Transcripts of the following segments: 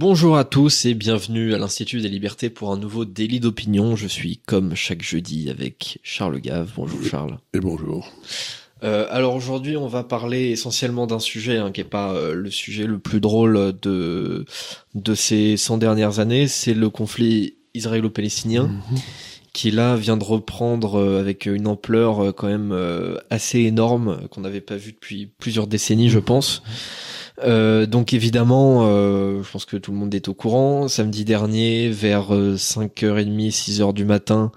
Bonjour à tous et bienvenue à l'Institut des Libertés pour un nouveau délit d'opinion. Je suis comme chaque jeudi avec Charles Gave. Bonjour Charles. Et bonjour. Euh, alors aujourd'hui, on va parler essentiellement d'un sujet hein, qui est pas euh, le sujet le plus drôle de de ces 100 dernières années, c'est le conflit israélo-palestinien. Mhm. qui là vient de reprendre euh, avec une ampleur quand même assez énorme qu'on n'avait pas vu depuis plusieurs décennies, je pense. Euh, donc évidemment, euh, je pense que tout le monde est au courant. Samedi dernier, vers 5h30, euh, 6h du matin,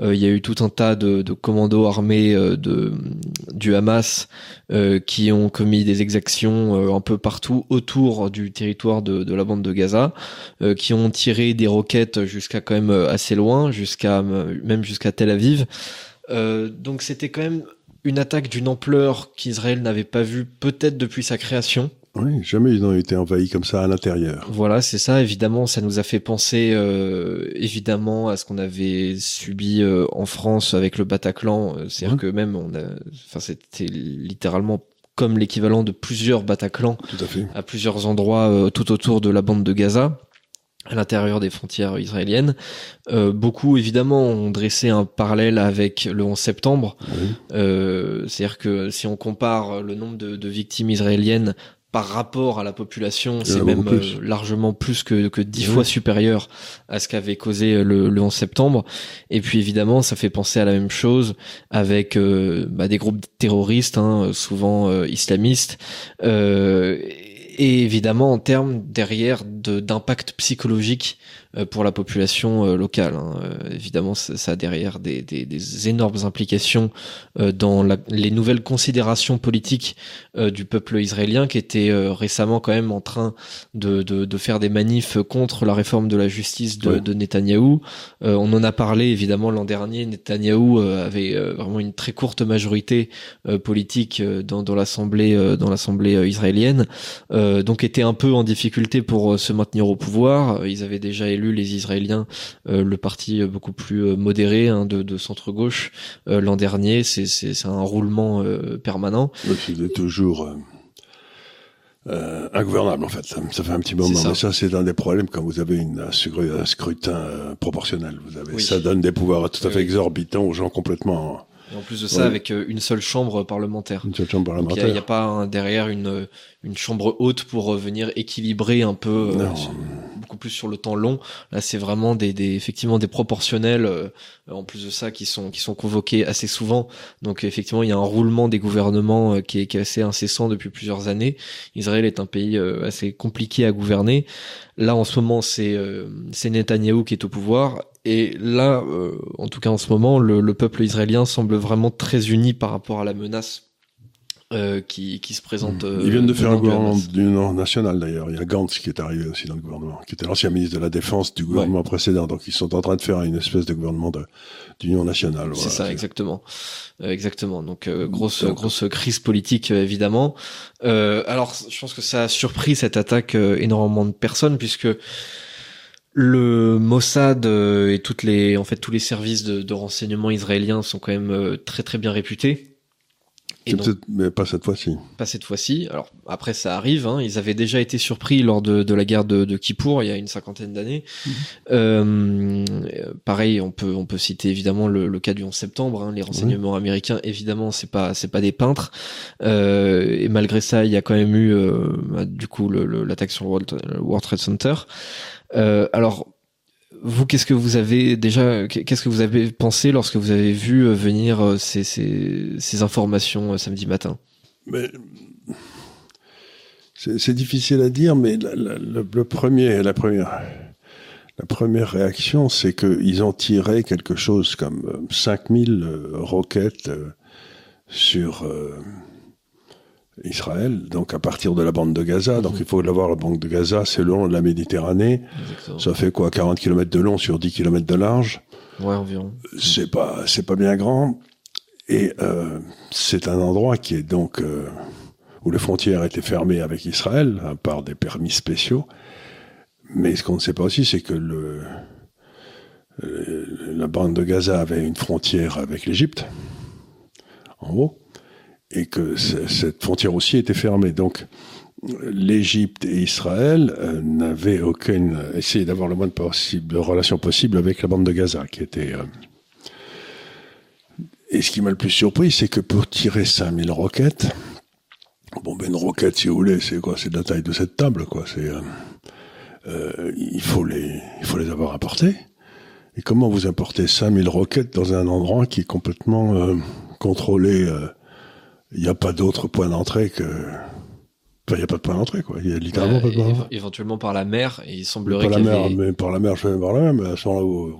il y a eu tout un tas de, de commandos armés de, du Hamas qui ont commis des exactions un peu partout autour du territoire de, de la bande de Gaza, qui ont tiré des roquettes jusqu'à quand même assez loin, jusqu'à même jusqu'à Tel Aviv. donc c'était quand même une attaque d'une ampleur qu'Israël n'avait pas vue peut-être depuis sa création. Oui, jamais ils n'ont été envahis comme ça à l'intérieur. Voilà, c'est ça. Évidemment, ça nous a fait penser euh, évidemment à ce qu'on avait subi euh, en France avec le Bataclan. Euh, c'est-à-dire que même on a, enfin, c'était littéralement comme l'équivalent de plusieurs Bataclans tout à, fait. à plusieurs endroits tout autour de la bande de Gaza à l'intérieur des frontières israéliennes. Euh, beaucoup, évidemment, ont dressé un parallèle avec le 11 septembre. Euh, C'est-à-dire que si on compare le nombre de, de victimes israéliennes par rapport à la population, c'est même euh, largement plus que, que dix fois supérieur à ce qu'avait causé euh, le, le 11 septembre. Et puis évidemment, ça fait penser à la même chose avec euh, bah, des groupes terroristes, hein, souvent islamistes. et évidemment, en termes derrière d'impact psychologique pour la population euh, locale. Hein. Euh, évidemment, ça, a derrière des, des, des énormes implications dans la, les nouvelles considérations politiques du peuple israélien qui était récemment quand même en train de, de, de, faire des manifs contre la réforme de la justice de, de Netanyahou. on en a parlé évidemment l'an dernier. Netanyahou avait vraiment une très courte majorité politique dans, dans l'assemblée dans l'assemblée israélienne, donc était un peu en difficulté pour se maintenir au pouvoir. Ils avaient déjà élu les Israéliens euh, le parti beaucoup plus euh, modéré hein, de, de centre-gauche euh, l'an dernier. C'est un roulement permanent. il est toujours... Euh, ingouvernable en fait. Ça, fait un petit moment, ça. mais ça c'est un des problèmes quand vous avez une, un, scrutin proportionnel. Vous avez, ça donne des pouvoirs tout à fait exorbitants aux gens complètement et en plus de ça, avec euh, une seule chambre parlementaire. Une seule chambre parlementaire. Il n'y a, pas derrière une, une chambre haute pour venir équilibrer un peu, euh, plus sur le temps long. Là, c'est vraiment des, effectivement des proportionnels. Euh, en plus de ça, qui sont qui sont convoqués assez souvent. Donc effectivement, il y a un roulement des gouvernements qui est, qui est assez incessant depuis plusieurs années. Israël est un pays assez compliqué à gouverner. Là, en ce moment, c'est c'est Netanyahou qui est au pouvoir et là, euh, en tout cas en ce moment, le, peuple israélien semble vraiment très uni par rapport à la menace euh, qui, qui, se présente. Ils viennent de euh, faire un gouvernement d'union nationale d'ailleurs. Il y a Gantz qui est arrivé aussi dans le gouvernement, qui était l'ancien ministre de la Défense du gouvernement précédent. Donc ils sont en train de faire une espèce de gouvernement d'union nationale. C'est ça, exactement, euh, exactement. Donc grosse grosse crise politique évidemment. alors je pense que ça a surpris cette attaque énormément de personnes puisque le Mossad euh, et toutes les, en fait, tous les services de, de renseignement israéliens sont quand même euh, très très bien réputés. Et mais pas cette fois-ci. Pas cette fois-ci. Alors après, ça arrive. Hein. Ils avaient déjà été surpris lors de, de la guerre de, de Kippour il y a une cinquantaine d'années. Mhm. Euh, pareil, on peut on peut citer évidemment le, le cas du 11 septembre. Hein. Les renseignements américains, évidemment, c'est pas c'est pas des peintres. Euh, et malgré ça, il y a quand même eu euh, bah, du coup l'attaque sur le World Trade Center. Euh, alors, vous, qu'est-ce que vous avez déjà, qu'est-ce que vous avez pensé lorsque vous avez vu euh, venir euh, ces, informations samedi matin? C'est difficile à dire, mais le premier, la première, la première réaction, c'est qu'ils ont tiré quelque chose comme 5000 roquettes sur Israël, donc à partir de la bande de Gaza. Donc mhm. il faut l'avoir, la bande de Gaza, c'est le long de la Méditerranée. Ça fait quoi 40 km de long sur 10 km de large? Ouais, environ. C'est pas, c'est pas bien grand. Et euh, c'est un endroit qui est donc euh, où les frontières étaient fermées avec Israël, à part des permis spéciaux. Mais ce qu'on ne sait pas aussi, c'est que le, euh, la bande de Gaza avait une frontière avec l'Égypte, en haut et que cette frontière aussi était fermée. Donc, l'Égypte et Israël euh, n'avaient aucune essayé d'avoir le moins de, possible, de relations possibles avec la bande de Gaza, qui était. euh, Et ce qui m'a le plus surpris, c'est que pour tirer 5000 roquettes, bon, ben une roquette, si vous voulez, c'est quoi? C'est de la taille de cette table, quoi. C'est, euh, euh, il faut les, il faut les avoir apportées. Et comment vous importez 5000 roquettes dans un endroit qui est complètement contrôlé Il n'y a pas d'autre point d'entrée que. Enfin, il n'y a pas de point d'entrée, quoi. Il y a littéralement Ouais, pas de point d'entrée. éventuellement par la mer, et il semblerait Par la mer, mais par la mer, je vais par la mer, mais à ce moment-là,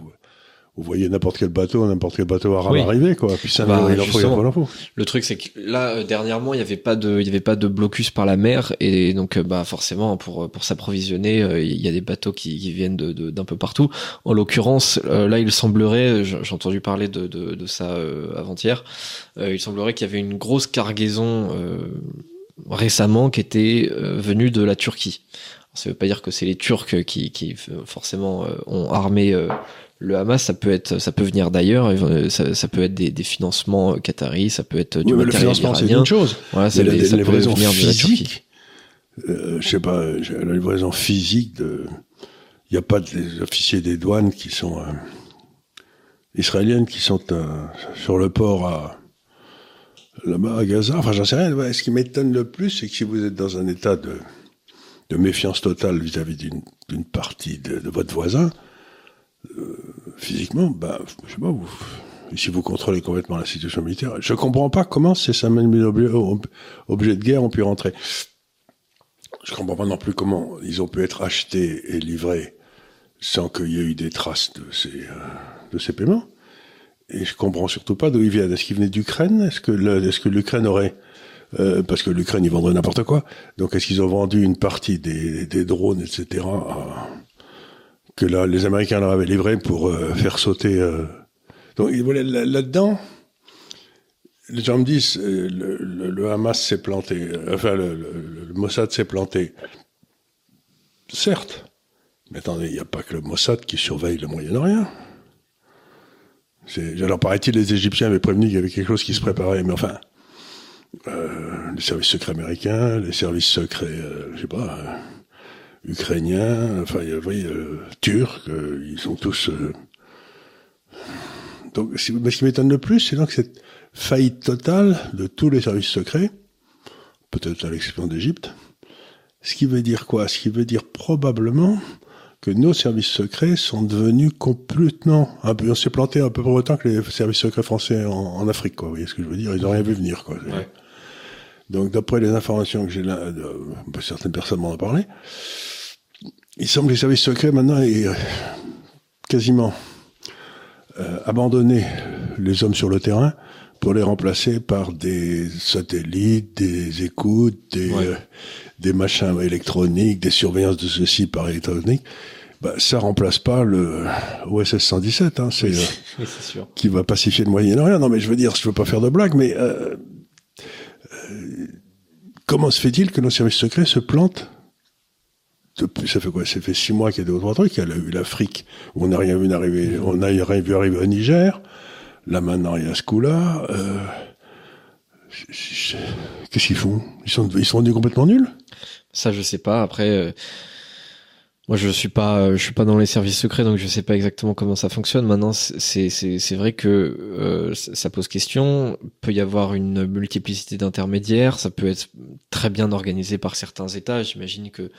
vous, voyez n'importe quel bateau, n'importe quel bateau arabe Oui. arriver, quoi. Puis ça, Bah, il en faut, il en faut. Le truc, c'est que là, euh, dernièrement, il y avait pas de, il y avait pas de blocus par la mer, et donc, euh, bah, forcément, pour pour s'approvisionner, euh, il y a des bateaux qui, qui viennent de de- d'un peu partout. En l'occurrence, euh, là, il semblerait, j'ai entendu parler de de, de ça euh, avant-hier, euh, il semblerait qu'il y avait une grosse cargaison euh, récemment qui était euh, venue de la Turquie. Ça veut pas dire que c'est les Turcs qui qui euh, forcément euh, ont armé euh, le Hamas, ça peut être, ça peut venir d'ailleurs, euh, ça, ça peut être des, des financements euh, qataris, ça peut être du Oui, mais le matériel financement, c'est une chose. Voilà, ça, la, ça la peut de physique, euh, je sais pas, euh, la livraison physique de, il n'y a pas des officiers des douanes qui sont euh, israéliennes qui sont euh, sur le port à là-bas à Gaza. Enfin, j'en sais rien. Ouais, ce qui m'étonne le plus, c'est que si vous êtes dans un état de, de méfiance totale vis-à-vis d'une d'une partie de, de votre voisin, euh, physiquement, bah, je sais pas, vous, si vous contrôlez complètement la situation militaire, je comprends pas comment ces 5000 000 objets, ob- objets de guerre ont pu rentrer. Je comprends pas non plus comment ils ont pu être achetés et livrés sans qu'il y ait eu des traces de ces, euh, de ces paiements. Et je comprends surtout pas d'où ils viennent. Est-ce qu'ils venaient d'Ukraine? Est-ce que l'Ukraine aurait euh, parce que l'Ukraine ils vendraient n'importe quoi. Donc est-ce qu'ils ont vendu une partie des, des drones, etc. à- que là les Américains leur avaient livré pour euh, faire sauter. euh. Donc là-dedans, les gens me disent euh, le, Hamas s'est planté, euh, enfin le, Mossad s'est planté. Certes, mais attendez, il n'y a pas que le Mossad qui surveille le Moyen-Orient. Alors paraît-il, les Égyptiens avaient prévenu qu'il y avait quelque chose qui se préparait, mais enfin, euh, les services secrets américains, les services secrets, euh, je sais pas, ukrainiens, enfin, vous voyez, euh, turcs, euh, ils sont tous. euh, Donc, mais ce qui m'étonne le plus, c'est donc cette faillite totale de tous les services secrets, peut-être à l'exception d'Égypte. Ce qui veut dire quoi? Ce qui veut dire probablement que nos services secrets sont devenus complètement. On s'est planté un peu pour autant que les services secrets français en, en Afrique, quoi. Vous voyez ce que je veux dire? Ils n'ont rien vu venir, quoi. Ouais. Donc, d'après les informations que j'ai là, bah, certaines personnes m'en ont parlé, il semble que les services secrets maintenant aient euh, quasiment euh, abandonné les hommes sur le terrain pour les remplacer par des satellites, des écoutes, des, Ouais. euh, des machins électroniques, des surveillances de ceci par électronique. Bah, ça remplace pas le OSS 117, hein, c'est euh, Oui, sûr. qui va pacifier le Moyen-Orient. Non, mais je veux dire, je veux pas faire de blague, mais euh, euh, comment se fait-il que nos services secrets se plantent depuis, ça fait quoi? Ça fait six mois qu'il y a des autres trucs. Il y a eu l'Afrique, où on n'a rien vu arriver, on n'a rien vu arriver au Niger. Là, maintenant, il y a ce coup-là. Euh, Qu'est-ce qu'ils font? Ils sont, ils sont rendus complètement nuls? Ça, je sais pas. Après, euh, moi, je suis pas, euh, je suis pas dans les services secrets, donc je sais pas exactement comment ça fonctionne. Maintenant, c'est vrai que euh, ça pose question. Peut y avoir une multiplicité d'intermédiaires. Ça peut être très bien organisé par certains États. J'imagine que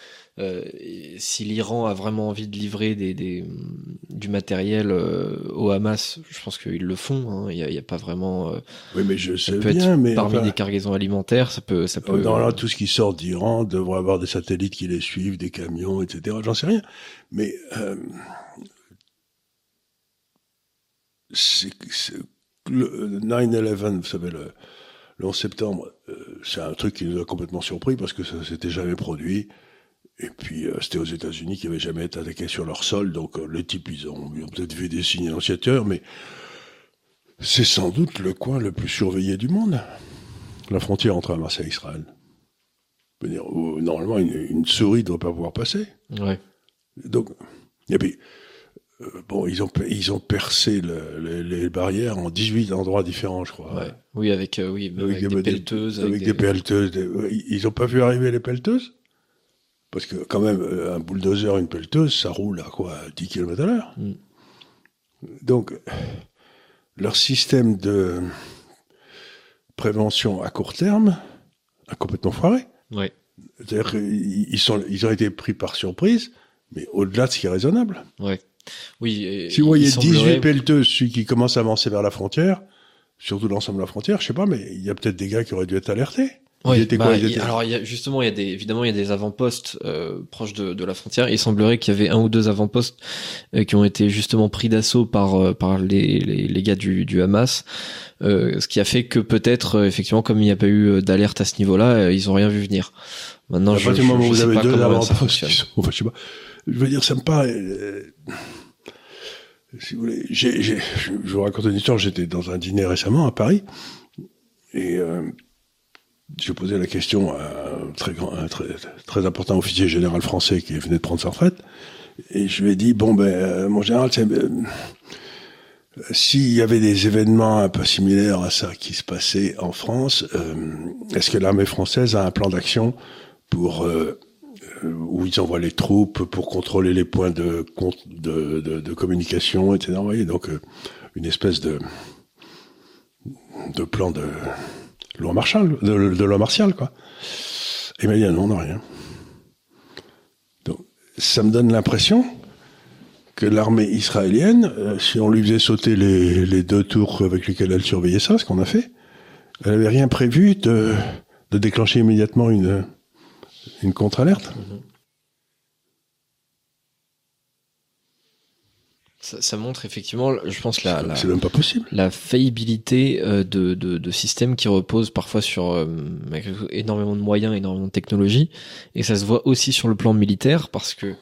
si l'Iran a vraiment envie de livrer des, des du matériel euh, au Hamas, je pense qu'ils le font. hein. Il y, a, pas vraiment. euh, Oui, mais je ça sais peut bien, être mais parmi enfin, des cargaisons alimentaires. Ça peut, ça peut. Dans là, tout ce qui sort d'Iran devrait avoir des satellites qui les suivent, des camions, etc. J'en sais rien. Mais euh, c'est, c'est- le 9-11, vous savez, le, le 11 septembre, euh, c'est un truc qui nous a complètement surpris parce que ça s'était jamais produit. Et puis, euh, c'était aux États-Unis qui n'avaient jamais été attaqués sur leur sol. Donc, euh, les types, ils ont, ont peut-être vu des signes annonciateurs, mais c'est sans doute le coin le plus surveillé du monde. La frontière entre Hamas et Israël. Dire, où, normalement, une, une souris ne doit pas pouvoir passer. Ouais. Donc, et puis, bon, ils ont ils ont percé le, les barrières en 18 endroits différents, je crois. Ouais. Oui, avec oui, avec, des, pelleteuses, avec, des, pelleteuses. ils ont pas vu arriver les pelleteuses? Parce que quand même un bulldozer, une pelleteuse, ça roule à quoi 10 km à l'heure. Mm. Donc leur système de prévention à court terme a complètement foiré. Ouais. C'est-à-dire qu'ils ils ont été pris par surprise, mais au-delà de ce qui est raisonnable. Ouais. Oui. Si vous voyez 18 pelleteuses, celui qui commence à avancer vers la frontière, surtout l'ensemble de la frontière, je sais pas, mais il y a peut-être des gars qui auraient dû être alertés. Oui, bah, alors il y a, justement, il y a des, évidemment, il y a des avant-postes euh, proches de, de, la frontière. Il semblerait qu'il y avait un ou deux avant-postes euh, qui ont été justement pris d'assaut par euh, par les, les, les, gars du, du Hamas, ce qui a fait que peut-être effectivement, comme il n'y a pas eu d'alerte à ce niveau-là, ils ont rien vu venir. Maintenant, je, je, moment je, vous avez deux avant-postes, enfin, je sais pas. Je veux dire, ça me paraît. si vous voulez, j'ai, je vous raconte une histoire. J'étais dans un dîner récemment à Paris et je posais la question à un très, grand, très, très important officier général français qui venait de prendre sa retraite. Et je lui ai dit, bon, ben, euh, mon général, euh, s'il y avait des événements un peu similaires à ça qui se passaient en France, euh, est-ce que l'armée française a un plan d'action pour où ils envoient les troupes pour contrôler les points de, de, de, de communication, etc. Vous voyez, donc une espèce de de plan de loi martiale, de, loi martiale, quoi. Et m'a dit, non, non, rien. Donc, ça me donne l'impression que l'armée israélienne, euh, si on lui faisait sauter les, deux tours avec lesquelles elle surveillait ça, ce qu'on a fait, elle avait rien prévu de, déclencher immédiatement une, une contre-alerte. Mm-hmm. Ça, montre effectivement, je pense, la, la, même pas possible. la faillibilité euh, de, de, de, systèmes qui reposent parfois sur euh, énormément de moyens, énormément de technologies. Et ça se voit aussi sur le plan militaire parce que...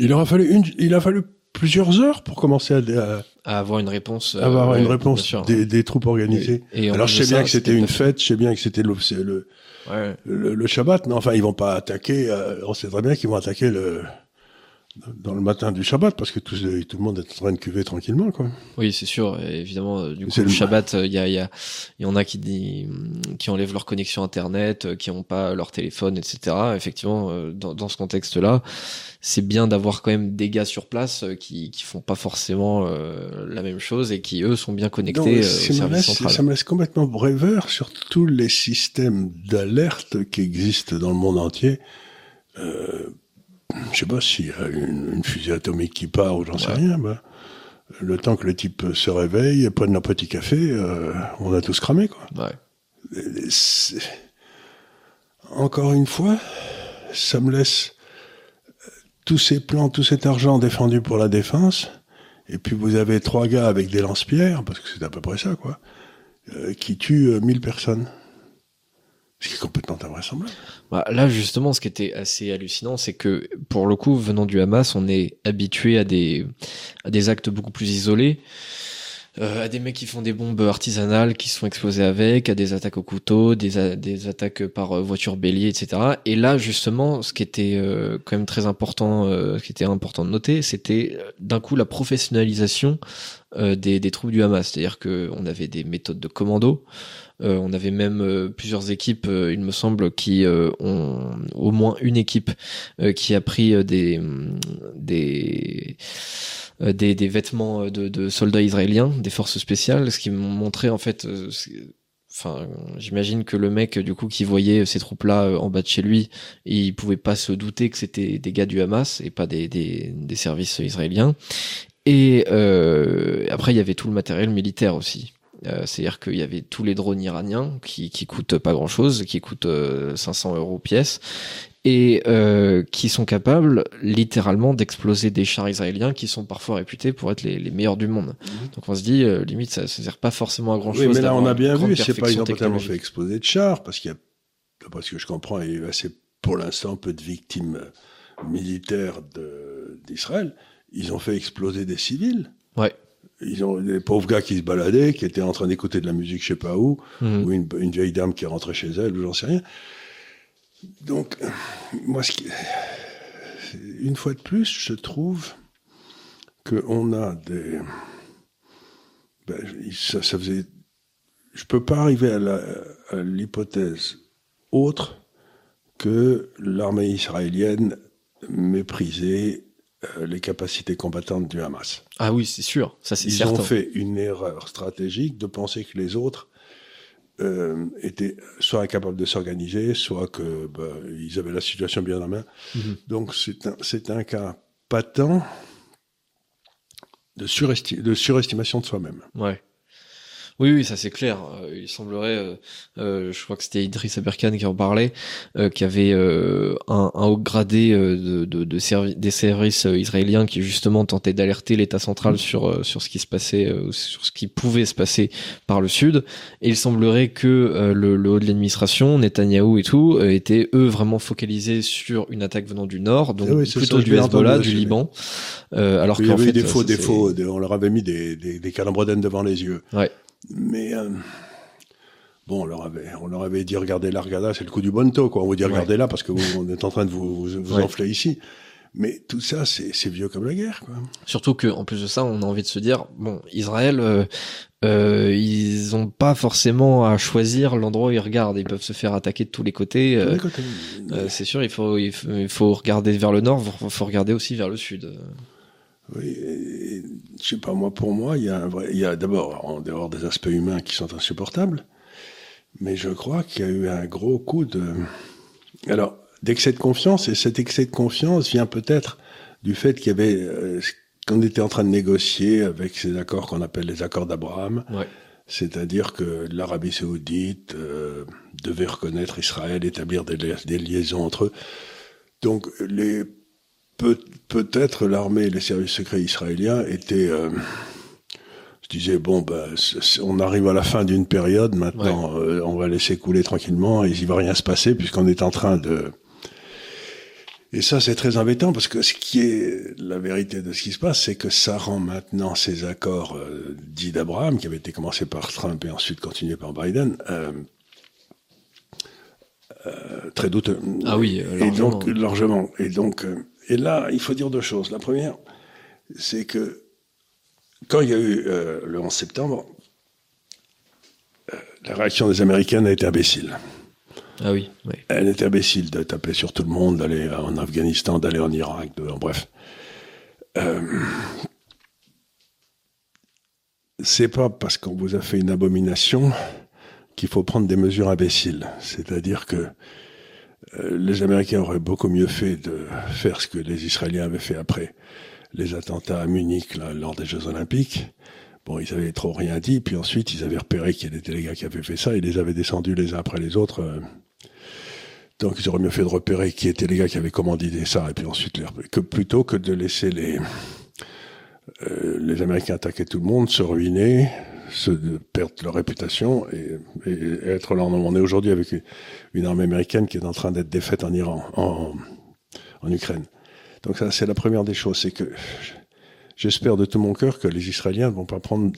Il aura fallu, une, il a fallu plusieurs heures pour commencer à, à, avoir une réponse. avoir une réponse des, des, troupes organisées. Et, Alors je sais bien que c'était une fête, je sais bien que c'était le, le, le, le, Shabbat, mais enfin ils vont pas attaquer, euh, on sait très bien qu'ils vont attaquer le dans le matin du Shabbat parce que tout, tout, le monde est en train de cuver tranquillement quoi. Oui, c'est sûr. évidemment, euh, du coup, le, Shabbat, euh, il y a, il y, a, y en a qui dit, qui enlèvent leur connexion internet, euh, qui n'ont pas leur téléphone, etc. Effectivement, dans, dans ce contexte-là, c'est bien d'avoir quand même des gars sur place qui qui font pas forcément la même chose et qui eux sont bien connectés au service central. Ça me laisse complètement rêveur sur tous les systèmes d'alerte qui existent dans le monde entier. Euh, je sais pas s'il y a une, fusée atomique qui part ou j'en sais rien. Bah, le temps que le type se réveille, prenne un petit café, euh, on a tous cramé, quoi. Encore une fois, ça me laisse euh, tous ces plans, tout cet argent défendu pour la défense, et puis vous avez trois gars avec des lance-pierres, parce que c'est à peu près ça, quoi, euh, qui tuent mille personnes. Ce qui est complètement invraisemblable. Bah, là, justement, ce qui était assez hallucinant, c'est que, pour le coup, venant du Hamas, on est habitué à des, à des actes beaucoup plus isolés. Euh, à des mecs qui font des bombes artisanales qui sont explosées avec, à des attaques au couteau, des, des attaques par euh, voiture bélier, etc. Et là, justement, ce qui était euh, quand même très important, ce qui était important de noter, c'était d'un coup la professionnalisation des, des troupes du Hamas. C'est-à-dire que on avait des méthodes de commando, euh, on avait même euh, plusieurs équipes, euh, il me semble, qui ont au moins une équipe qui a pris des des des, des vêtements de, soldats israéliens, des forces spéciales, ce qui m'ont montré en fait enfin j'imagine que le mec du coup qui voyait ces troupes là en bas de chez lui il pouvait pas se douter que c'était des gars du Hamas et pas des, des, services israéliens. Et après il y avait tout le matériel militaire aussi c'est-à-dire qu'il y avait tous les drones iraniens qui, qui coûtent pas grand-chose, qui coûtent 500 euh, euros pièce, et euh, qui sont capables littéralement d'exploser des chars israéliens qui sont parfois réputés pour être les, les meilleurs du monde. Mhm. Donc on se dit, limite, ça ne sert pas forcément à grand-chose. Oui, mais là on a bien vu, c'est pas ils ont totalement fait exploser de chars, parce qu'il y a, d'après ce que je comprends, il y a eu assez, pour l'instant, peu de victimes militaires d'Israël. Ils ont fait exploser des civils. Ouais ils ont des pauvres gars qui se baladaient, qui étaient en train d'écouter de la musique, je sais pas où, mhm. ou une, une, vieille dame qui rentrée chez elle, ou j'en sais rien. Donc, moi, ce qui, une fois de plus, je trouve qu'on a des. Ben, ça, ça faisait. Je peux pas arriver à l'hypothèse autre que l'armée israélienne méprisait euh, les capacités combattantes du Hamas. Ah oui, c'est sûr, ça c'est certain. Ils ont fait une erreur stratégique de penser que les autres euh, étaient soit incapables de s'organiser, soit que bah, ils avaient la situation bien en main. Mhm. Donc c'est un, un cas patent de, de surestimation de soi-même. Ouais. Oui, oui, ça c'est clair. Euh, il semblerait, euh, euh, je crois que c'était Idriss Aberkan qui en parlait, qui avait un, un, haut gradé de, de, de des services israéliens qui justement tentait d'alerter l'État central sur sur ce qui se passait, sur ce qui pouvait se passer par le sud. Et il semblerait que le, le, haut de l'administration, Netanyahou et tout, étaient eux vraiment focalisés sur une attaque venant du nord, donc ah plutôt du Hezbollah, du Liban. alors qu'en fait, des faux défauts, on leur avait mis des, des, des devant les yeux. Ouais. Mais euh, bon, on leur avait, on leur avait dit regardez là, regardez là, c'est le coup du bonto, quoi. On vous dit regardez là parce que vous, on est en train de vous, vous, enfler ici. Mais tout ça, c'est vieux comme la guerre, quoi. Surtout que, en plus de ça, on a envie de se dire, bon, Israël, euh, euh, ils ont pas forcément à choisir l'endroit où ils regardent. Ils peuvent se faire attaquer de tous les côtés. Euh, c'est sûr, il faut, il faut, regarder vers le nord, il faut regarder aussi vers le sud. Oui, je sais pas moi. Pour moi, il y a d'abord en dehors des aspects humains qui sont insupportables, mais je crois qu'il y a eu un gros coup de, alors d'excès de confiance et cet excès de confiance vient peut-être du fait qu'il y avait euh, qu'on était en train de négocier avec ces accords qu'on appelle les accords d'Abraham. Ouais. C'est-à-dire que l'Arabie saoudite euh, devait reconnaître Israël, établir des, des liaisons entre eux. Donc les Peut, peut-être l'armée et les services secrets israéliens étaient. Euh, je disais bon, ben, on arrive à la fin d'une période. Maintenant, euh, on va laisser couler tranquillement et il va rien se passer puisqu'on est en train de. Et ça, c'est très embêtant parce que ce qui est la vérité de ce qui se passe, c'est que ça rend maintenant ces accords euh, dits d'Abraham, qui avaient été commencés par Trump et ensuite continués par Biden, euh, euh, très douteux. Ah oui, largement. Et donc, largement. Et donc, et là, il faut dire deux choses. La première, c'est que quand il y a eu euh, le 11 septembre, euh, la réaction des Américains a été imbécile. Ah oui, oui. Elle était imbécile de taper sur tout le monde, d'aller en Afghanistan, d'aller en Irak, de, bref. Euh, c'est pas parce qu'on vous a fait une abomination qu'il faut prendre des mesures imbéciles. C'est-à-dire que les Américains auraient beaucoup mieux fait de faire ce que les Israéliens avaient fait après les attentats à Munich lors des Jeux Olympiques. Bon, ils avaient trop rien dit, puis ensuite ils avaient repéré qu'il y était les gars qui avaient fait ça, ils les avaient descendus les uns après les autres. Euh. donc ils auraient mieux fait de repérer qui étaient les gars qui avaient commandité ça, et puis ensuite les que plutôt que de laisser les euh, les Américains attaquer tout le monde, se ruiner, se perdre leur réputation et, être là. On est aujourd'hui avec une armée américaine qui est en train d'être défaite en Iran, en, en Ukraine. Donc ça, c'est la première des choses, c'est que j'espère de tout mon cœur que les Israéliens ne vont pas prendre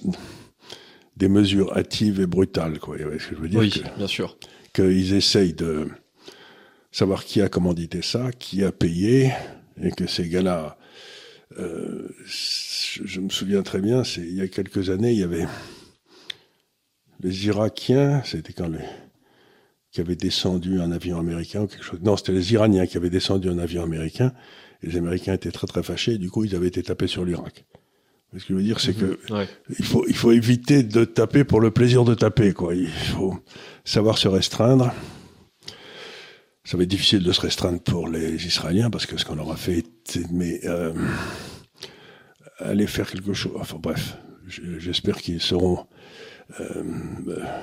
des mesures hâtives et brutales, quoi. ce que je veux dire? Oui, bien sûr. Qu'ils essayent de savoir qui a commandité ça, qui a payé, et que ces gars-là, euh, je, me souviens très bien, c'est il y a quelques années, il y avait les Irakiens, c'était quand les qui avaient descendu un avion américain ou quelque chose. Non, c'était les Iraniens qui avaient descendu un avion américain. Et les Américains étaient très très fâchés. Et du coup, ils avaient été tapés sur l'Irak. Ce que je veux dire, c'est mhm. que il faut il faut éviter de taper pour le plaisir de taper. Quoi. Il faut savoir se restreindre. Ça va être difficile de se restreindre pour les Israéliens parce que ce qu'on leur a fait, mais euh, aller faire quelque chose. Enfin bref, j'espère qu'ils seront euh,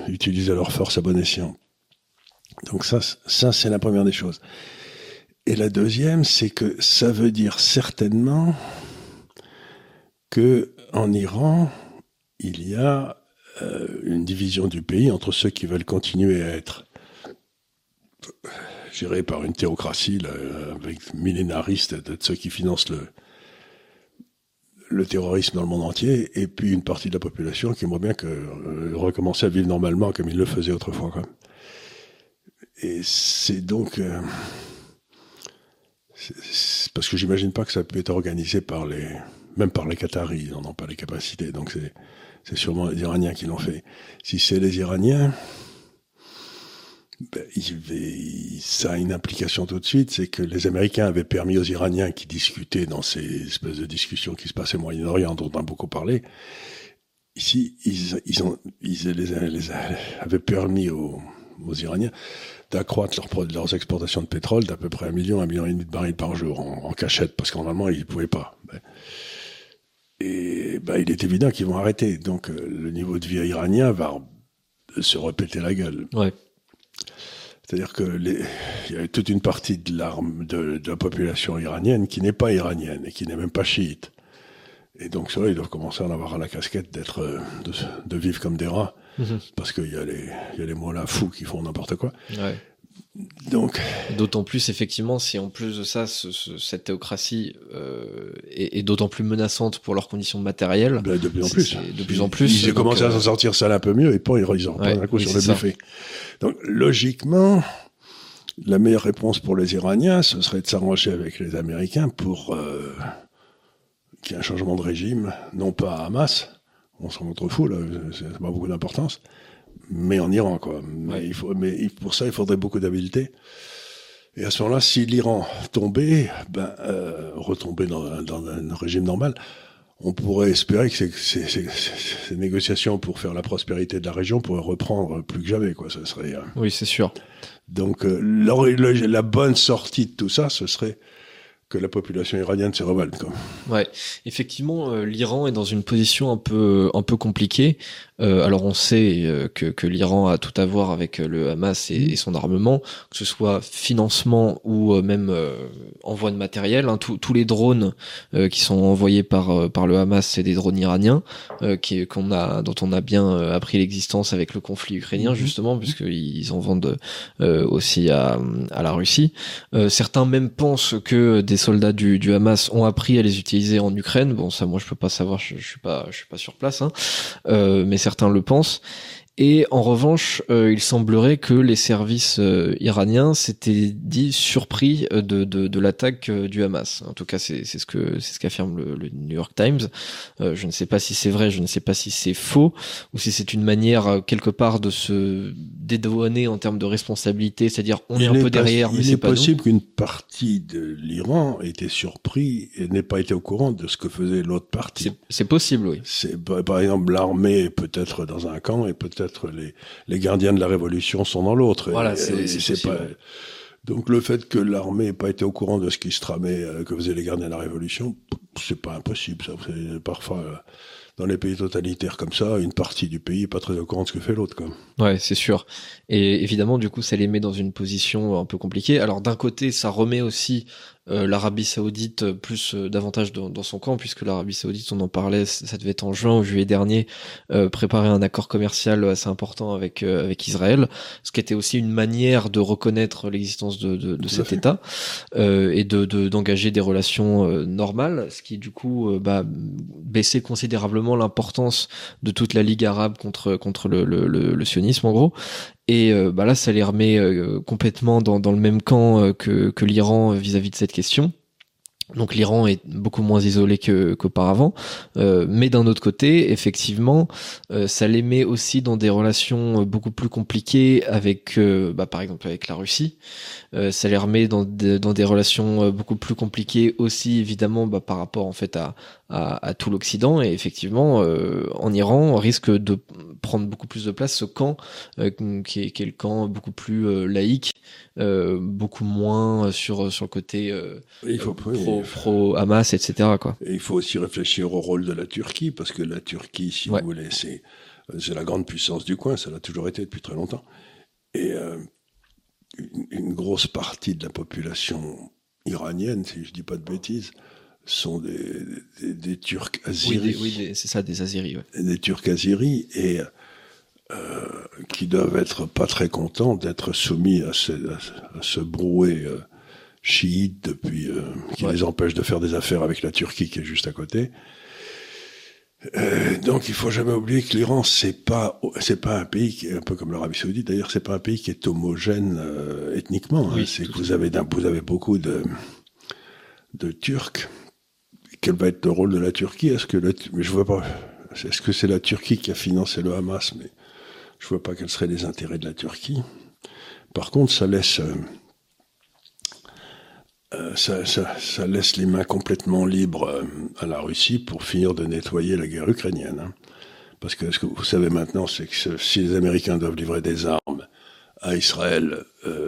utiliser leur force à bon escient. Donc ça, ça c'est la première des choses. Et la deuxième, c'est que ça veut dire certainement que en Iran, il y a euh, une division du pays entre ceux qui veulent continuer à être gérés par une théocratie là, avec millénariste, de ceux qui financent le, le terrorisme dans le monde entier, et puis une partie de la population qui aimerait bien que euh, recommencer à vivre normalement comme il le faisait autrefois. Et c'est donc euh, parce que j'imagine pas que ça peut être organisé par les même par les Qataris, ils n'en ont pas les capacités. Donc c'est sûrement les Iraniens qui l'ont fait. Si c'est les Iraniens, ben, il, ça a une implication tout de suite, c'est que les Américains avaient permis aux Iraniens qui discutaient dans ces espèces de discussions qui se passaient au Moyen-Orient, dont on a beaucoup parlé, ici, ils, ils, ont, ils les, les, avaient permis aux, aux Iraniens d'accroître leur, leurs exportations de pétrole d'à peu près un million, un million et demi de barils par jour en, en cachette, parce qu'en normalement, ils ne pouvaient pas. Ben, et ben, il est évident qu'ils vont arrêter. Donc euh, le niveau de vie iranien va se répéter la gueule. Ouais. C'est-à-dire que les, il y a toute une partie de l'arme de, de, la population iranienne qui n'est pas iranienne et qui n'est même pas chiite. Et donc ça, ils doivent commencer à en avoir à la casquette d'être, de, de, vivre comme des rats, mmh. parce qu'il y a les, il y a les mollahs fous qui font n'importe quoi. Ouais. Donc, d'autant plus effectivement si en plus de ça, ce, ce, cette théocratie euh, est, est d'autant plus menaçante pour leurs conditions matérielles. Ben de plus en plus. De plus en plus. Ils ont commencé euh... à s'en sortir ça un peu mieux et pas ils en ouais, un coup oui, sur le buffet. Donc logiquement, la meilleure réponse pour les Iraniens, ce serait de s'arranger avec les Américains pour euh, qu'il y ait un changement de régime, non pas à Hamas, on s'en fout là, c'est pas beaucoup d'importance, mais en Iran, quoi. Mais, Ouais. il faut, mais pour ça, il faudrait beaucoup d'habileté. Et à ce moment-là, si l'Iran tombait, ben, euh, retombait dans, un- dans un régime normal, on pourrait espérer que ces, ces- ces- ces négociations pour faire la prospérité de la région pourraient reprendre plus que jamais, quoi. Ce serait, euh, Oui, c'est sûr. donc, euh, la bonne sortie de tout ça, ce serait que la population iranienne se révolte, quoi. Ouais, effectivement, euh, l'Iran est dans une position un peu un peu compliquée. Euh, alors on sait euh, que, que l'Iran a tout à voir avec euh, le Hamas et, et son armement, que ce soit financement ou euh, même euh, envoi de matériel. hein. Tous- tous les drones euh, qui sont envoyés par euh, par le Hamas, c'est des drones iraniens euh, qui qu'on a dont on a bien euh, appris l'existence avec le conflit ukrainien Mhm. justement, puisqu'ils en vendent euh, aussi à à la Russie. Euh, certains même pensent que des soldats du, Hamas ont appris à les utiliser en Ukraine. Bon, ça, moi, je peux pas savoir, je, je suis pas, je suis pas sur place, hein. Euh, mais certains le pensent. Et en revanche, euh, il semblerait que les services euh, iraniens s'étaient dit surpris euh, de, de, de l'attaque euh, du Hamas. En tout cas, c'est c'est ce que c'est ce qu'affirme le, le New York Times. Euh, je ne sais pas si c'est vrai, je ne sais pas si c'est faux ou si c'est une manière euh, quelque part de se dédouaner en termes de responsabilité, c'est-à-dire on est Il un peu derrière, mais Il c'est est pas nous. possible qu'une partie de l'Iran ait été surpris et n'ait pas été au courant de ce que faisait l'autre partie. C'est- possible, oui. C'est par par exemple l'armée est peut-être dans un camp et peut-être les, les gardiens de la révolution sont dans l'autre. Voilà, c'est- pas. Donc le fait que l'armée n'ait pas été au courant de ce qui se tramait, euh, que faisaient les gardiens de la révolution, c'est pas impossible. Ça, parfois euh, dans les pays totalitaires comme ça, une partie du pays est pas très au courant de ce que fait l'autre. Ouais, c'est sûr. Et évidemment, du coup, ça les met dans une position un peu compliquée. Alors, d'un côté, ça remet aussi euh, l'Arabie Saoudite euh, plus euh, davantage dans, dans son camp, puisque l'Arabie Saoudite, on en parlait, ça devait être en juin ou juillet dernier, euh, préparer un accord commercial assez important avec euh, avec Israël, ce qui était aussi une manière de reconnaître l'existence de, de, de cet. État euh, et de de- d'engager des relations euh, normales, ce qui du coup bah, baissait considérablement l'importance de toute la Ligue arabe contre contre le, le, le, le sionisme en gros. Et euh, bah là, ça les remet euh, complètement dans, dans le même camp euh, que, que l'Iran euh, vis-à-vis de cette question. Donc l'Iran est beaucoup moins isolé que qu'auparavant, Euh, mais d'un autre côté, effectivement, euh, ça les met aussi dans des relations euh, beaucoup plus compliquées avec, euh, bah, par exemple, avec la Russie. Ça les remet dans, dans des relations beaucoup plus compliquées aussi, évidemment, bah, par rapport en fait à, à, à tout l'Occident. Et effectivement, euh, en Iran, on risque de prendre beaucoup plus de place ce camp euh, qui, est, qui est le camp beaucoup plus euh, laïque, beaucoup moins sur sur le côté Et il faut, pro, pro Hamas, etc. Quoi. Et il faut aussi réfléchir au rôle de la Turquie, parce que la Turquie, si Ouais. vous voulez, c'est, c'est la grande puissance du coin, ça l'a toujours été depuis très longtemps. Et une, une grosse partie de la population iranienne, si je dis pas de bêtises, sont des, des, des Turcs Oui, des- oui, des- c'est ça, des Aziris. Ouais. des Turcs aziris, et euh, qui doivent être pas très contents d'être soumis à ce, à ce, brouet euh, chiite depuis, euh, qui Ouais. les empêche de faire des affaires avec la Turquie qui est juste à côté. Euh, donc il faut jamais oublier que l'Iran c'est pas c'est pas un pays qui est un peu comme l'Arabie Saoudite d'ailleurs c'est pas un pays qui est homogène euh, ethniquement hein. Oui, c'est que vous avez vous avez beaucoup de de Turcs quel va être le rôle de la Turquie? Est-ce que je vois pas. Est-ce que c'est la Turquie qui a financé le Hamas? Mais je vois pas quels seraient les intérêts de la Turquie. Par contre, ça laisse euh, euh, ça, laisse les mains complètement libres euh, à la Russie pour finir de nettoyer la guerre ukrainienne. Hein. Parce que ce que vous savez maintenant, c'est que si les Américains doivent livrer des armes à Israël,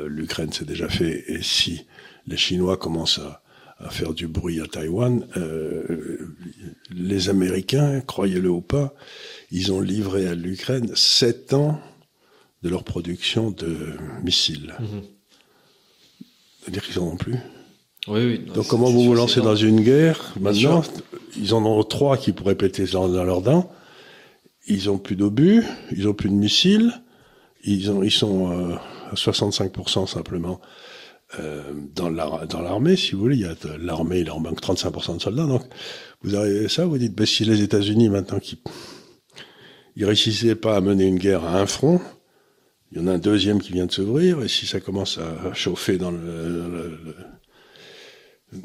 l'Ukraine c'est déjà fait, et si les Chinois commencent à, à faire du bruit à Taïwan, euh, les Américains, croyez-le ou pas, ils ont livré à l'Ukraine sept ans de leur production de missiles. Mmh. C'est-à-dire qu'ils en ont plus. Oui, oui. Donc comment vous vous lancez dans une guerre Maintenant, ils en ont trois qui pourraient péter dans, dans leurs dents. Ils ont plus d'obus, ils ont plus de missiles, ils, ont, ils sont euh, à 65% simplement euh, dans l'armée, si vous voulez. Il y a l'armée, il en manque 35% de soldats. Donc vous arrivez à ça, vous dites, ben, si les États-Unis maintenant qui ils réussissaient pas à mener une guerre à un front, il y en a un deuxième qui vient de s'ouvrir, et si ça commence à chauffer dans le, le, le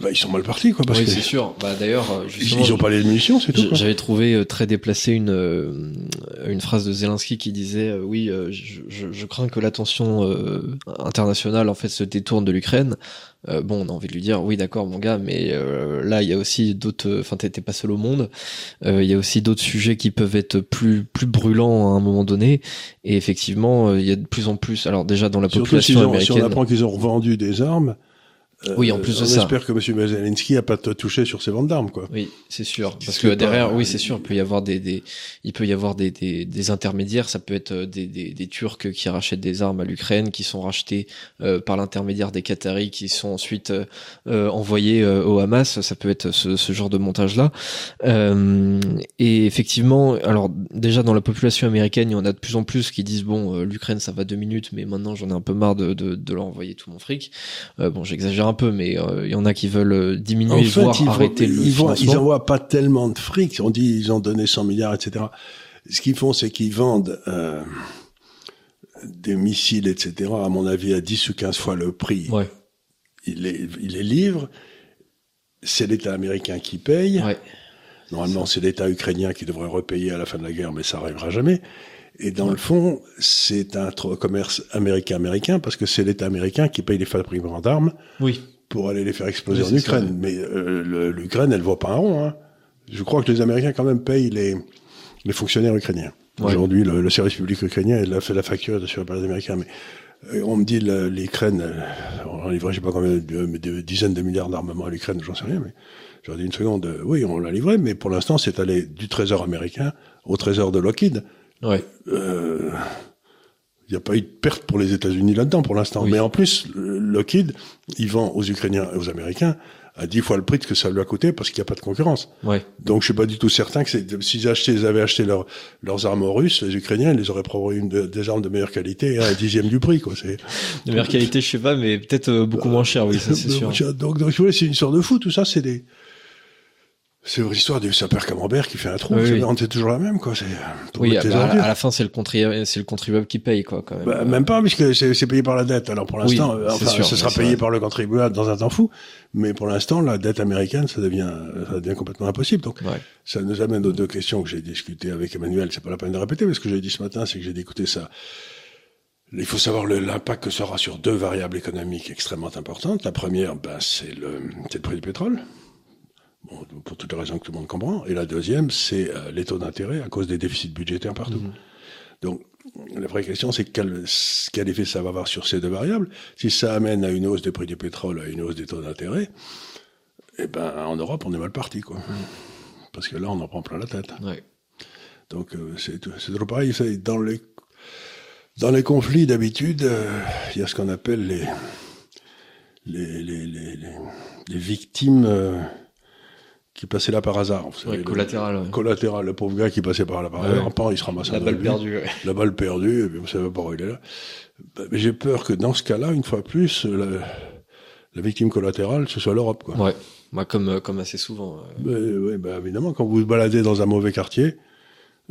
bah, ils sont mal partis, quoi. Parce oui, c'est sûr. Bah, d'ailleurs, euh, ils ont pas les munitions, c'est tout. J'avais trouvé euh, très déplacé une euh, une phrase de Zelensky qui disait oui, je, je, je, crains que l'attention internationale en fait se détourne de l'Ukraine. bon, on a envie de lui dire oui, d'accord, mon gars, mais là, il y a aussi d'autres. Enfin, t'étais pas seul au monde. Il y a aussi d'autres sujets qui peuvent être plus plus brûlants à un moment donné. Et effectivement, il y a de plus en plus. Alors déjà dans la population américaine, si on apprend qu'ils ont revendu des armes oui, en plus de on ça. espère que M. Zelensky a pas touché sur ses ventes d'armes, quoi. Oui, c'est sûr. Parce que derrière, oui, c'est sûr, il peut y avoir des, des il peut y avoir des, des, des, intermédiaires. Ça peut être euh, des, des, des Turcs qui rachètent des armes à l'Ukraine, qui sont rachetés euh, par l'intermédiaire des Qataris, qui sont ensuite euh, euh envoyés au Hamas. Ça peut être ce, ce genre de montage-là. et effectivement, alors déjà dans la population américaine, il y en a de plus en plus qui disent bon, l'Ukraine, ça va deux minutes, mais maintenant j'en ai un peu marre de, de, de leur envoyer tout mon fric. bon, j'exagère un peu, mais euh, il y en a qui veulent euh, diminuer, voire arrêter le ils financement. Ils envoient pas tellement de fric. On dit ils ont donné 100 milliards, etc. Ce qu'ils font, c'est qu'ils vendent euh, des missiles, etc. À mon avis, à 10 ou 15 fois le prix. Ouais. Ils les, ils les livrent. C'est l'État américain qui paye. Ouais. Normalement, c'est l'État ukrainien qui devrait repayer à la fin de la guerre, mais ça arrivera jamais. Et dans le fond, c'est un commerce américain-américain parce que c'est l'État américain qui paye les fabricants d'armes oui. pour aller les faire exploser en Ukraine. Mais euh, l'Ukraine, elle voit pas un rond. Hein. Je crois que les Américains quand même payent les, les fonctionnaires ukrainiens. Aujourd'hui, le, service public ukrainien, il a fait la facture sur les Américains. Mais euh, on me dit l'Ukraine, euh, on livrait, je sais pas combien, de, dizaines de milliards d'armements à l'Ukraine, j'en sais rien, mais j'aurais dit une seconde, oui, on l'a livré, mais pour l'instant, c'est allé du trésor américain au trésor de Lockheed. Ouais. Euh, il n'y a pas eu de perte pour les États-Unis là-dedans pour l'instant. Mais en plus, Lockheed, il vend aux Ukrainiens et aux Américains à dix fois le prix que ça lui a coûté parce qu'il n'y a pas de concurrence. Ouais. Donc je suis pas du tout certain que s'ils ils avaient acheté leur, leurs armes russes, les Ukrainiens, ils les auraient une des armes de meilleure qualité à un dixième du prix. Quoi. C'est... De meilleure qualité, je sais pas, mais peut-être euh, beaucoup moins cher, oui, ça c'est sûr. Donc, donc, c'est une sorte de fou, tout ça, c'est des c'est l'histoire du sapeur camembert qui fait un trou. Oui, c'est toujours la même, quoi. oui, à, à, la fin, c'est le contribuable, c'est le contribuable qui paye, quoi, quand même. Bah, même pas, puisque c'est payé par la dette. Alors, pour l'instant, oui, enfin, sûr, ce sera payé par le contribuable dans un temps fou. Mais pour l'instant, la dette américaine, ça devient, ça devient complètement impossible. Donc, ouais. ça nous amène aux deux questions que j'ai discutées avec Emmanuel. C'est pas la peine de répéter, mais ce que j'ai dit ce matin, c'est que j'ai écouté ça. Il faut savoir l'impact que ça aura sur deux variables économiques extrêmement importantes. La première, ben, c'est le, le prix du pétrole. Bon, pour toutes les raisons que tout le monde comprend. Et la deuxième, c'est euh, les taux d'intérêt à cause des déficits budgétaires partout. Mmh. Donc, la vraie question, c'est quel, quel effet ça va avoir sur ces deux variables? Si ça amène à une hausse des prix du pétrole, à une hausse des taux d'intérêt, eh ben, en Europe, on est mal parti, quoi. Mmh. Parce que là, on en prend plein la tête. Ouais. Donc, euh, c'est toujours pareil. Dans les, dans les conflits, d'habitude, euh, il y a ce qu'on appelle les, les, les, les, les victimes euh, qui passait là par hasard. Vous savez, collatéral. Le, Collatéral, le pauvre gars qui passait par là par hasard. Ouais. il se ramasse La balle perdue. La balle perdue, et puis vous savez pas où il est là. Bah, mais j'ai peur que dans ce cas-là, une fois plus, la, la victime collatérale, ce soit l'Europe. Quoi. Ouais, bah, comme, euh, comme assez souvent. Euh... Oui, bah, évidemment, quand vous vous baladez dans un mauvais quartier,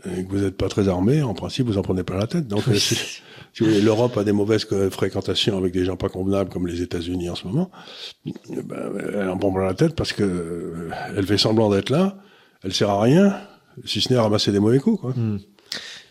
et que vous n'êtes pas très armé, en principe, vous en prenez pas la tête. Donc, si, L'Europe a des mauvaises fréquentations avec des gens pas convenables comme les États-Unis en ce moment. Ben, elle en bombe la tête parce que euh, elle fait semblant d'être là, elle sert à rien, si ce n'est à ramasser des mauvais coups. Quoi. Hmm.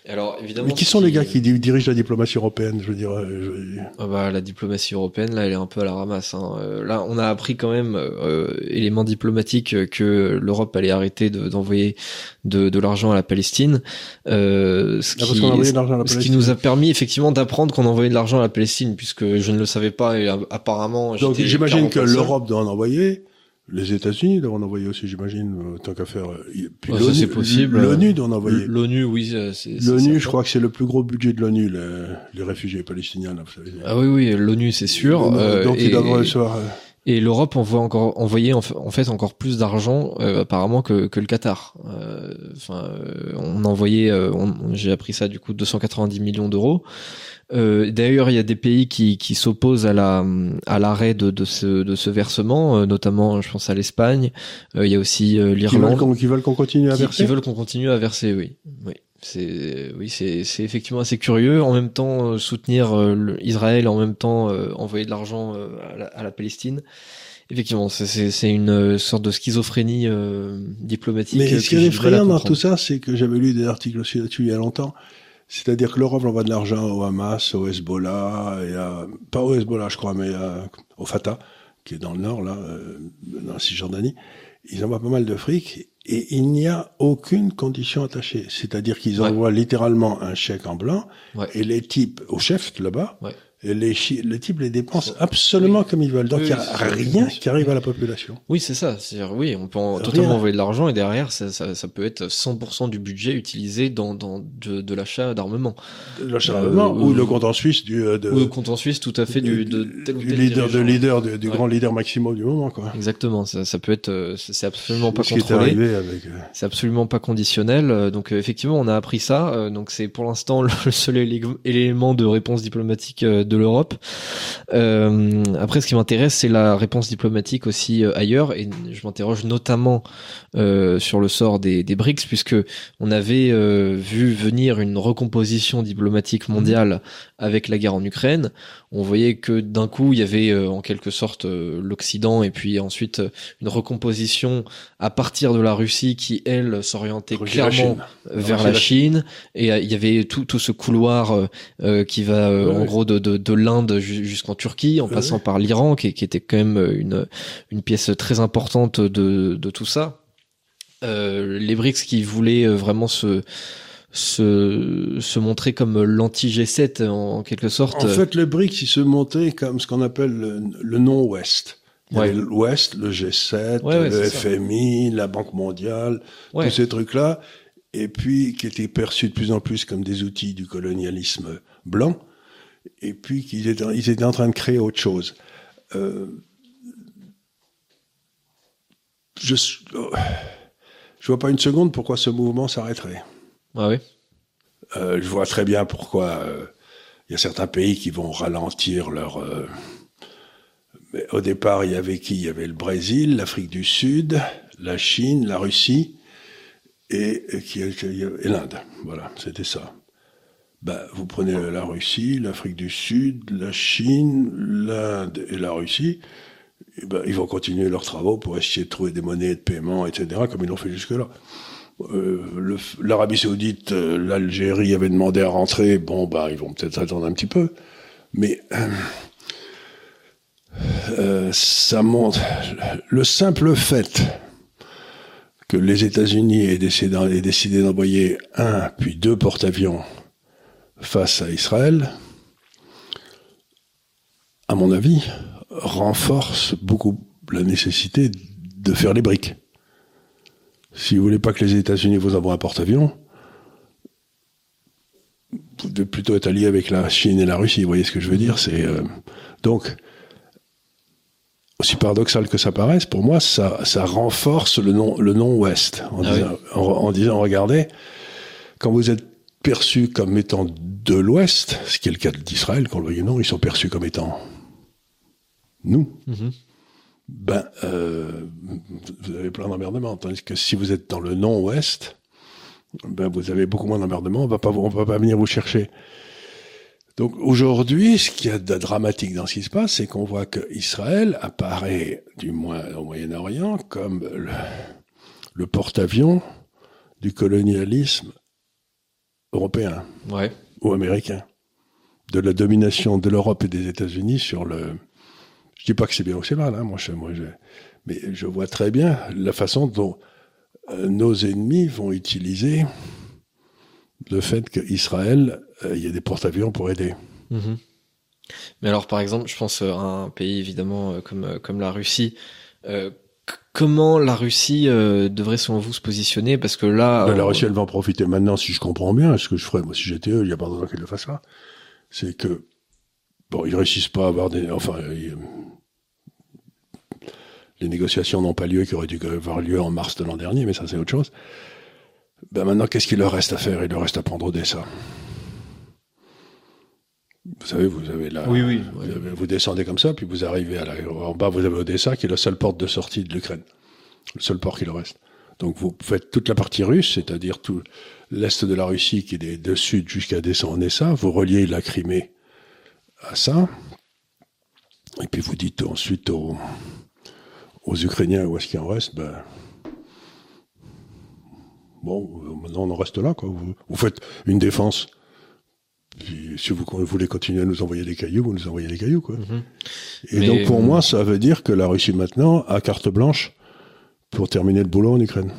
Alors évidemment. Mais qui sont les gars qui dirigent la diplomatie européenne Je veux dire. Euh, ah bah, la diplomatie européenne, là, elle est un peu à la ramasse. Hein. Euh, là, on a appris quand même euh, éléments diplomatiques que l'Europe allait arrêter d'envoyer de, de, l'argent à la Palestine. Euh, ce, ah, qui, ce qui nous a permis effectivement d'apprendre qu'on envoyait de l'argent à la Palestine, puisque je ne le savais pas et apparemment. Donc j'imagine que l'Europe doit en envoyer. Les États-Unis doivent en envoyer aussi, j'imagine, euh, tant qu'à faire. Euh, puis c'est possible. L'ONU doit en envoyer. L'ONU, oui, c'est. L'ONU, je crois que c'est le plus gros budget de l'ONU, les, réfugiés palestiniens. Là, vous savez. Ah oui, oui, l'ONU, c'est sûr. Euh, donc ils doivent recevoir. Et l'Europe envoie encore envoyer en fait encore plus d'argent apparemment que, que le Qatar. Enfin, on a envoyé, j'ai appris ça du coup 290 millions d'euros. Euh, D'ailleurs, il y a des pays qui, qui s'opposent à la à l'arrêt de, de, ce, de ce versement, euh, notamment, je pense à l'Espagne. Euh, il y a aussi euh, l'Irlande qui veulent qu'on continue à verser. Qui veulent qu'on continue à verser, oui, oui. C'est oui, c'est c'est effectivement assez curieux. En même temps, soutenir Israël, en même temps envoyer de l'argent à la, à, la, Palestine. Effectivement, c'est une sorte de schizophrénie diplomatique. Mais ce qui est effrayant dans tout ça, c'est que j'avais lu des articles aussi là-dessus il y a longtemps c'est-à-dire que l'Europe envoie de l'argent au Hamas, au Hezbollah, et à, pas au Hezbollah, je crois, mais au Fatah, qui est dans le nord, là, euh, dans la Cisjordanie. Ils envoient pas mal de fric, et il n'y a aucune condition attachée. C'est-à-dire qu'ils envoient littéralement un chèque en blanc, et les types, au chef là-bas, les, les types les dépensent absolument comme ils veulent. Donc il n'y a rien qui arrive à la population. Oui, c'est ça. C'est-à-dire, oui, on peut totalement envoyer de l'argent et derrière, ça, ça, ça, peut être 100% du budget utilisé dans, dans de, de l'achat d'armement. L'achat d'armement ou, le compte en Suisse du. Euh, de, ou le compte en Suisse, tout à fait du, de tel ou tel leader, de leader, du, grand leader Maximo du moment, quoi. Exactement. Ça, ça peut être, euh, c'est absolument pas contrôlé. Euh, c'est absolument pas conditionnel. Donc effectivement, on a appris ça. Donc c'est pour l'instant le seul élément de réponse diplomatique de l'Europe. Euh, après, ce qui m'intéresse, c'est la réponse diplomatique aussi euh, ailleurs, et je m'interroge notamment euh, sur le sort des, des BRICS, puisque on avait vu venir une recomposition diplomatique mondiale avec la guerre en Ukraine. On voyait que d'un coup, il y avait en quelque sorte l'Occident, et puis ensuite une recomposition à partir de la Russie qui, elle, s'orientait clairement vers la Chine, et il y avait tout, tout ce couloir qui va en gros de, de de l'Inde jusqu'en Turquie, en passant par l'Iran, qui, était quand même une, une pièce très importante de, de tout ça. Euh, les BRICS qui voulaient vraiment se se, se montrer comme l'anti-G7 en, quelque sorte. En fait, les BRICS, ils se montaient comme ce qu'on appelle le, non-Ouest. L'Ouest, le G7, le FMI, la Banque mondiale, tous ces trucs-là, et puis qui étaient perçus de plus en plus comme des outils du colonialisme blanc et puis qu'ils étaient, ils étaient en train de créer autre chose. Euh, je je vois pas une seconde pourquoi ce mouvement s'arrêterait. Ah oui. Euh, je vois très bien pourquoi euh, il y a certains pays qui vont ralentir leur. mais au départ, il y avait qui? Il y avait le Brésil, l'Afrique du Sud, la Chine, la Russie et, et l'Inde. Voilà, c'était ça bah, vous prenez la Russie, l'Afrique du Sud, la Chine, l'Inde et la Russie, et ben, ils vont continuer leurs travaux pour essayer de trouver des monnaies de paiement, etc., comme ils l'ont fait jusque-là. Euh, L'Arabie Saoudite, euh, l'Algérie avait demandé à rentrer, bon, bah, ils vont peut-être attendre un petit peu, mais euh, euh ça montre le simple fait que les États-Unis aient décidé d'envoyer un puis deux porte-avions face à Israël, à mon avis, renforce beaucoup la nécessité de faire les briques. Si vous voulez pas que les États-Unis vous envoient un porte-avions, vous devez plutôt être allié avec la Chine et la Russie. Vous voyez ce que je veux dire C'est euh, donc aussi paradoxal que ça paraisse, pour moi, ça, ça renforce le non le non ouest en, ah en disant regardez, quand vous êtes perçus comme étant de l'Ouest, ce qui est le cas d'Israël, quand le veuille non, ils sont perçus comme étant nous. Mhm. Ben, euh, vous avez plein d'emmerdements. Tandis que si vous êtes dans le non-Ouest, ben, vous avez beaucoup moins d'emmerdements. On va pas, on va pas venir vous chercher. Donc aujourd'hui, ce qu'il y a de dramatique dans ce qui se passe, c'est qu'on voit que Israël apparaît, du moins au Moyen-Orient, comme le, le porte-avions du colonialisme européen Ouais. ou américain, de la domination de l'Europe et des États-Unis sur le. Je dis pas que c'est bien ou c'est mal, hein, moi, je, moi je, mais je vois très bien la façon dont euh, nos ennemis vont utiliser le fait qu'Israël, euh, il y ait des porte-avions pour aider. Mhm. Mais alors, par exemple, je pense euh, à un pays évidemment comme comme la Russie. Euh, comment la Russie euh, devrait, selon vous, se positionner? Parce que là, Ben, la euh, Russie, elle va en profiter maintenant, si je comprends bien. Ce que je ferais, moi, si j'étais eux, il n'y a pas besoin qu'ils le fassent là. C'est que, bon, ils réussissent pas à avoir des, enfin, ils- les négociations n'ont pas lieu, qui auraient dû avoir lieu en mars de l'an dernier, mais ça, c'est autre chose. Ben, maintenant, qu'est-ce qu'il leur reste à faire? Il leur reste à prendre Odessa. Vous savez, vous avez là, Oui, oui, vous, ouais. avez- vous descendez comme ça, puis vous arrivez à la, en bas, vous avez Odessa, qui est la seule porte de sortie de l'Ukraine. Le seul port qui leur reste. Donc vous faites toute la partie russe, c'est-à-dire tout l'est de la Russie qui est des- de sud jusqu'à descendre Odessa, vous reliez la Crimée à ça, et puis vous dites ensuite aux, aux Ukrainiens où est-ce qu'il en reste, ben bon, maintenant on en reste là, quoi. Vous, vous faites une défense. Puis, si vous voulez continuer à nous envoyer des cailloux, vous nous envoyez des cailloux, quoi. Mhm. Et Mais- donc pour moi, ça veut dire que la Russie maintenant a carte blanche pour terminer le boulot en Ukraine.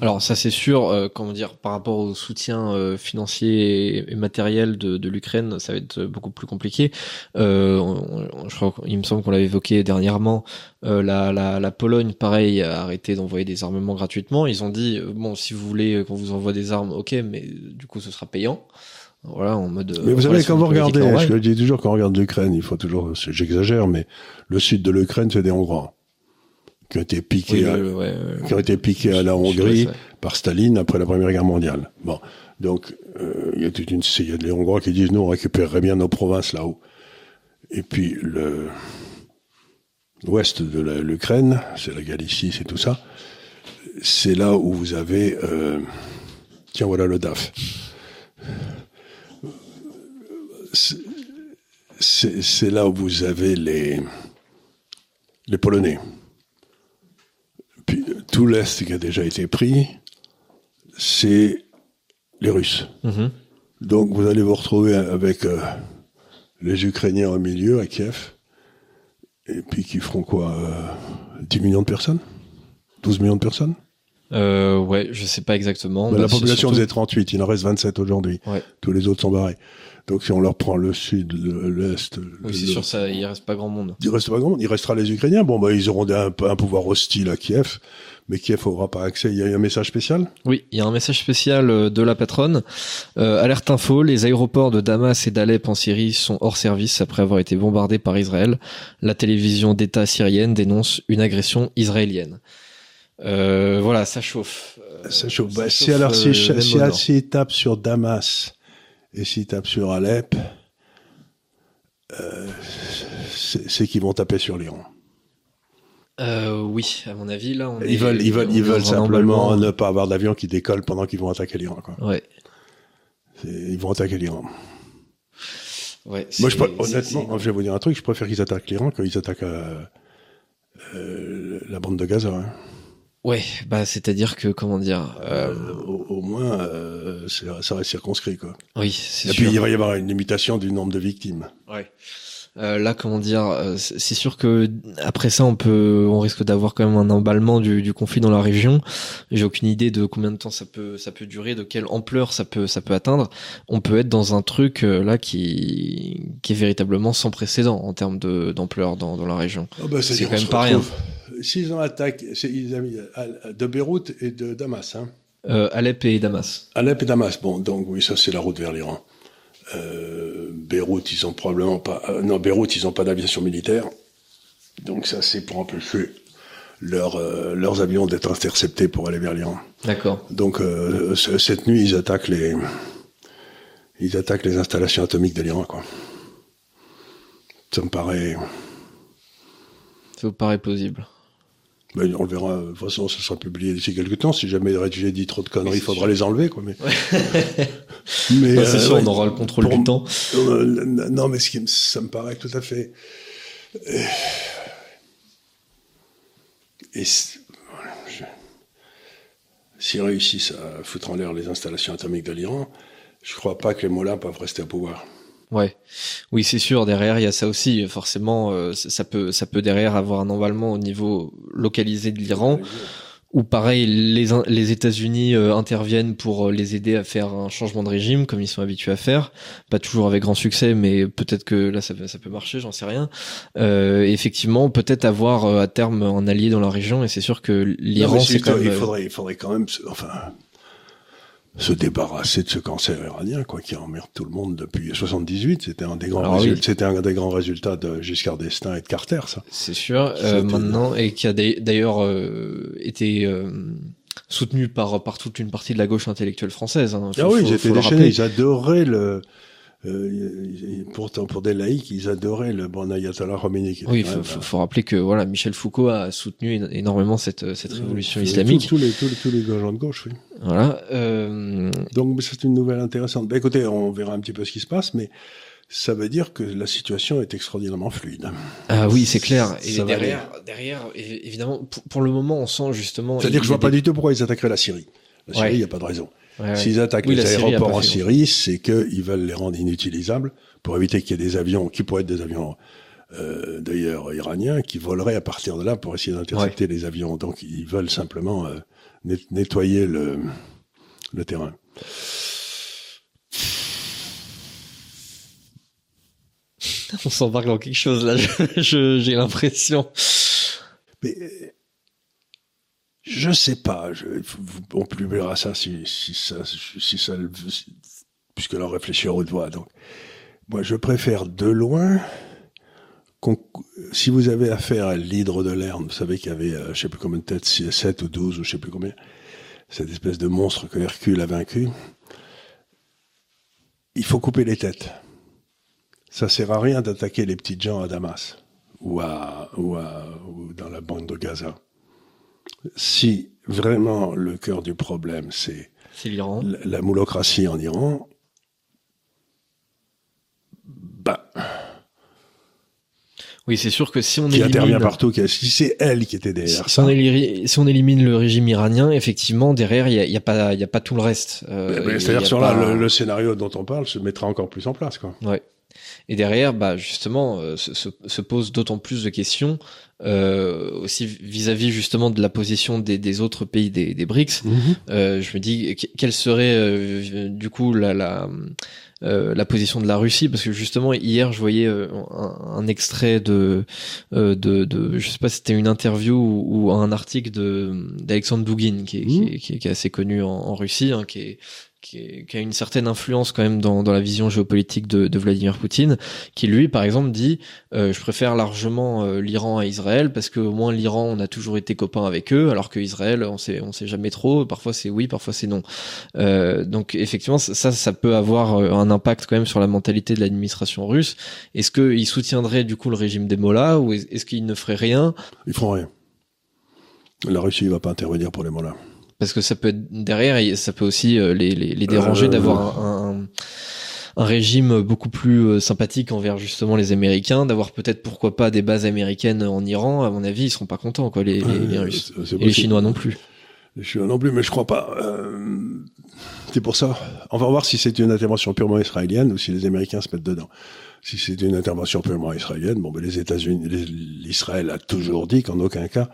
Alors ça c'est sûr, euh, comment dire, par rapport au soutien euh, financier et, et matériel de, de l'Ukraine, ça va être beaucoup plus compliqué. Euh, on- on- je crois qu'il me semble qu'on l'avait évoqué dernièrement. euh, la, la, la Pologne, pareil, a arrêté d'envoyer des armements gratuitement. Ils ont dit euh, bon, si vous voulez qu'on vous envoie des armes, ok, mais euh, du coup ce sera payant. Voilà, en mode. euh, Mais vous savez, quand vous regardez, normale. je le dis toujours, quand on regarde l'Ukraine, il faut toujours, j'exagère, mais le sud de l'Ukraine, c'est des Hongrois qui ont été piqués, Oui, à, ouais, ouais, ouais. qui ont été piqués à la Hongrie par Staline après la Première Guerre mondiale. Bon, donc euh, il y a toute une, il y a des Hongrois qui disent nous on récupérerait bien nos provinces là-haut. Et puis le l'ouest de l'Ukraine, c'est la Galicie, c'est tout ça. C'est là où vous avez, euh, tiens voilà le DAF. C'est- là où vous avez les les Polonais. Puis euh, tout l'Est qui a déjà été pris, c'est les Russes. Mhm. Donc vous allez vous retrouver avec euh, les Ukrainiens au milieu, à Kiev, et puis qui feront quoi euh, 10 millions de personnes? 12 millions de personnes? Euh, ouais, je sais pas exactement. Bah, La population surtout- faisait 38, il en reste 27 aujourd'hui. Ouais. Tous les autres sont barrés. Donc si on leur prend le sud, le- l'Est, le- Oui, c'est le- sûr, ça, il reste pas grand monde. il reste pas grand monde. Il restera les Ukrainiens. Bon, bah, ils auront un, un pouvoir hostile à Kiev, mais Kiev n'aura pas accès. Il y a un message spécial? Oui, il y a un message spécial euh, de la patronne. Euh, alerte info, les aéroports de Damas et d'Alep en Syrie sont hors service après avoir été bombardés par Israël. La télévision d'État syrienne dénonce une agression israélienne. Euh, voilà, ça chauffe. Euh, Ça chauffe. ça Bah, si chauffe, alors, si, euh, si, tape sur Damas et s'il tape sur Alep, euh, c'est qu'ils vont taper sur l'Iran. Euh, oui, à mon avis, là, on est- Ils veulent, ils veulent, ils est veulent simplement ne pas avoir d'avion qui décolle pendant qu'ils vont attaquer l'Iran. Ouais, Ils vont attaquer l'Iran. ouais. Moi, je, honnêtement, je vais vous dire un truc, je préfère qu'ils attaquent l'Iran qu'ils attaquent euh, euh, la bande de Gaza. hein. Ouais, bah, c'est-à-dire que, comment dire, euh, Euh, au, au moins, euh, ça reste circonscrit. Quoi. oui, c'est Et sûr. puis, il va y avoir une limitation du nombre de victimes. Ouais. Euh, là, comment dire, euh, c'est sûr que après ça, on peut, on risque d'avoir quand même un emballement du, du conflit dans la région. J'ai aucune idée de combien de temps ça peut, ça peut durer, de quelle ampleur ça peut, ça peut atteindre. On peut être dans un truc euh, là qui, qui est véritablement sans précédent en termes de d'ampleur dans, dans la région. Ah bah, C'est quand même pas rien. S'ils ont attaqué, c'est- ils ont de Beyrouth et de Damas. Hein. Euh, Alep et Damas. Alep et Damas. Bon, donc oui, ça c'est la route vers l'Iran. Euh, Beyrouth, ils ont probablement pas. euh, non, Beyrouth, ils ont pas d'aviation militaire. Donc ça, c'est pour empêcher leur, euh, leurs avions d'être interceptés pour aller vers l'Iran. D'accord. Donc ce- cette nuit, ils attaquent les, ils attaquent les installations atomiques de l'Iran, quoi. Ça me paraît. Ça vous paraît plausible Ben, on le verra. De toute façon, ça sera publié d'ici quelques temps. Si jamais j'ai dit trop de conneries, il faudra les enlever. Quoi, mais mais bah, c'est euh, sûr, on aura le contrôle du temps. Euh, non, mais ce qui, ça me paraît tout à fait. Euh, et s'ils réussissent à foutre en l'air les installations atomiques de l'Iran, je crois pas que les mollahs peuvent rester au pouvoir. Ouais, oui, c'est sûr. Derrière, il y a ça aussi. Forcément, euh, ça peut, ça peut derrière avoir un emballement au niveau localisé de l'Iran. Ou pareil, les, les États-Unis euh, interviennent pour euh, les aider à faire un changement de régime, comme ils sont habitués à faire. Pas toujours avec grand succès, mais peut-être que là, ça, ça peut marcher, j'en sais rien. Euh, effectivement, peut-être avoir à terme un allié dans la région, et c'est sûr que l'Iran, c'est quand même... Il faudrait, il faudrait quand même... Enfin, se débarrasser de ce cancer iranien, quoi, qui emmerde tout le monde depuis 78. C'était un des grands résultats, c'était un des grands résultats de Giscard d'Estaing et de Carter, ça. C'est sûr. Euh, maintenant, et qui a d'ailleurs euh, été euh, soutenu par par toute une partie de la gauche intellectuelle française. Hein. ah oui, ils étaient déchaînés. Ils adoraient le euh, pourtant, pour des laïcs, ils adoraient le bon ayatollah Khomeini. Oui, il faut, faut, rappeler que voilà, Michel Foucault a soutenu énormément cette, cette révolution islamique. Tous, les, tous, les, tous les gens de gauche, oui. Voilà. Euh... Donc, c'est une nouvelle intéressante. Ben, écoutez, on verra un petit peu ce qui se passe, mais ça veut dire que la situation est extraordinairement fluide. Ah oui, c'est clair. Et derrière, derrière, évidemment, pour, pour, le moment, on sent justement. C'est-à-dire que je vois pas du tout pourquoi ils attaqueraient la Syrie. La Syrie, il n'y a pas de raison. S'ils attaquent les aéroports en Syrie, c'est qu'ils veulent les rendre inutilisables pour éviter qu'il y ait des avions, qui pourraient être des avions euh, d'ailleurs iraniens, qui voleraient à partir de là pour essayer d'intercepter les avions. Donc ils veulent simplement euh, nettoyer le, le terrain. On s'embarque dans quelque chose là, j'ai l'impression. Mais je sais pas. Je, on publiera ça si, si ça, si ça, puisque l'on réfléchit à haute voix. Donc, moi, je préfère de loin. Si vous avez affaire à l'hydre de Lerne, vous savez qu'il y avait, euh, je sais plus combien de têtes, 7 ou 12 ou je sais plus combien, cette espèce de monstre que Hercule a vaincu. Il faut couper les têtes. Ça sert à rien d'attaquer les petites gens à Damas ou à, ou à, ou dans la bande de Gaza si vraiment le cœur du problème, c'est l'Iran, la, moulocratie en Iran, bah. Oui, c'est sûr que si on qui élimine... intervient partout, si c'est elle qui était derrière si ça. On si on élimine le régime iranien, effectivement, derrière, il n'y a, y a, pas, y a pas tout le reste. Euh, C'est-à-dire sur là, le, scénario dont on parle se mettra encore plus en place, quoi. Ouais. Et derrière, bah justement, euh, se, se, pose d'autant plus de questions euh, aussi vis-à-vis justement de la position des, des autres pays des, des BRICS. Mhm. euh, je me dis quelle serait euh, du coup la, la euh, la position de la Russie? Parce que justement hier je voyais un, un, extrait de, de de je sais pas si c'était une interview ou, un article de d'Alexandre Dugin qui est, qui, mhm. est, qui, est, assez connu en, en Russie hein, qui est qui, a une certaine influence quand même dans, dans la vision géopolitique de, de, Vladimir Poutine, qui lui, par exemple, dit euh, je préfère largement euh, l'Iran à Israël parce que au moins l'Iran, on a toujours été copains avec eux, alors que Israël, on sait, on sait jamais trop. Parfois c'est oui, parfois c'est non. Euh, donc effectivement, ça, ça peut avoir euh, un impact quand même sur la mentalité de l'administration russe. Est-ce qu'il soutiendrait du coup le régime des Mollahs ou est-ce qu'il ne ferait rien? Ils feront rien. La Russie ne va pas intervenir pour les Mollahs parce que ça peut être derrière, ça peut aussi euh, les, les, les déranger euh, d'avoir un, un, régime beaucoup plus euh, sympathique envers justement les Américains, d'avoir peut-être pourquoi pas des bases américaines en Iran. À mon avis, ils seront pas contents, quoi, les, les, Russes et les Chinois non plus. Les Chinois non plus, mais je crois pas. Euh, c'est pour ça. On va voir si c'est une intervention purement israélienne ou si les Américains se mettent dedans. Si c'est une intervention purement israélienne, bon, ben les États-Unis, l'Israël a toujours dit qu'en aucun cas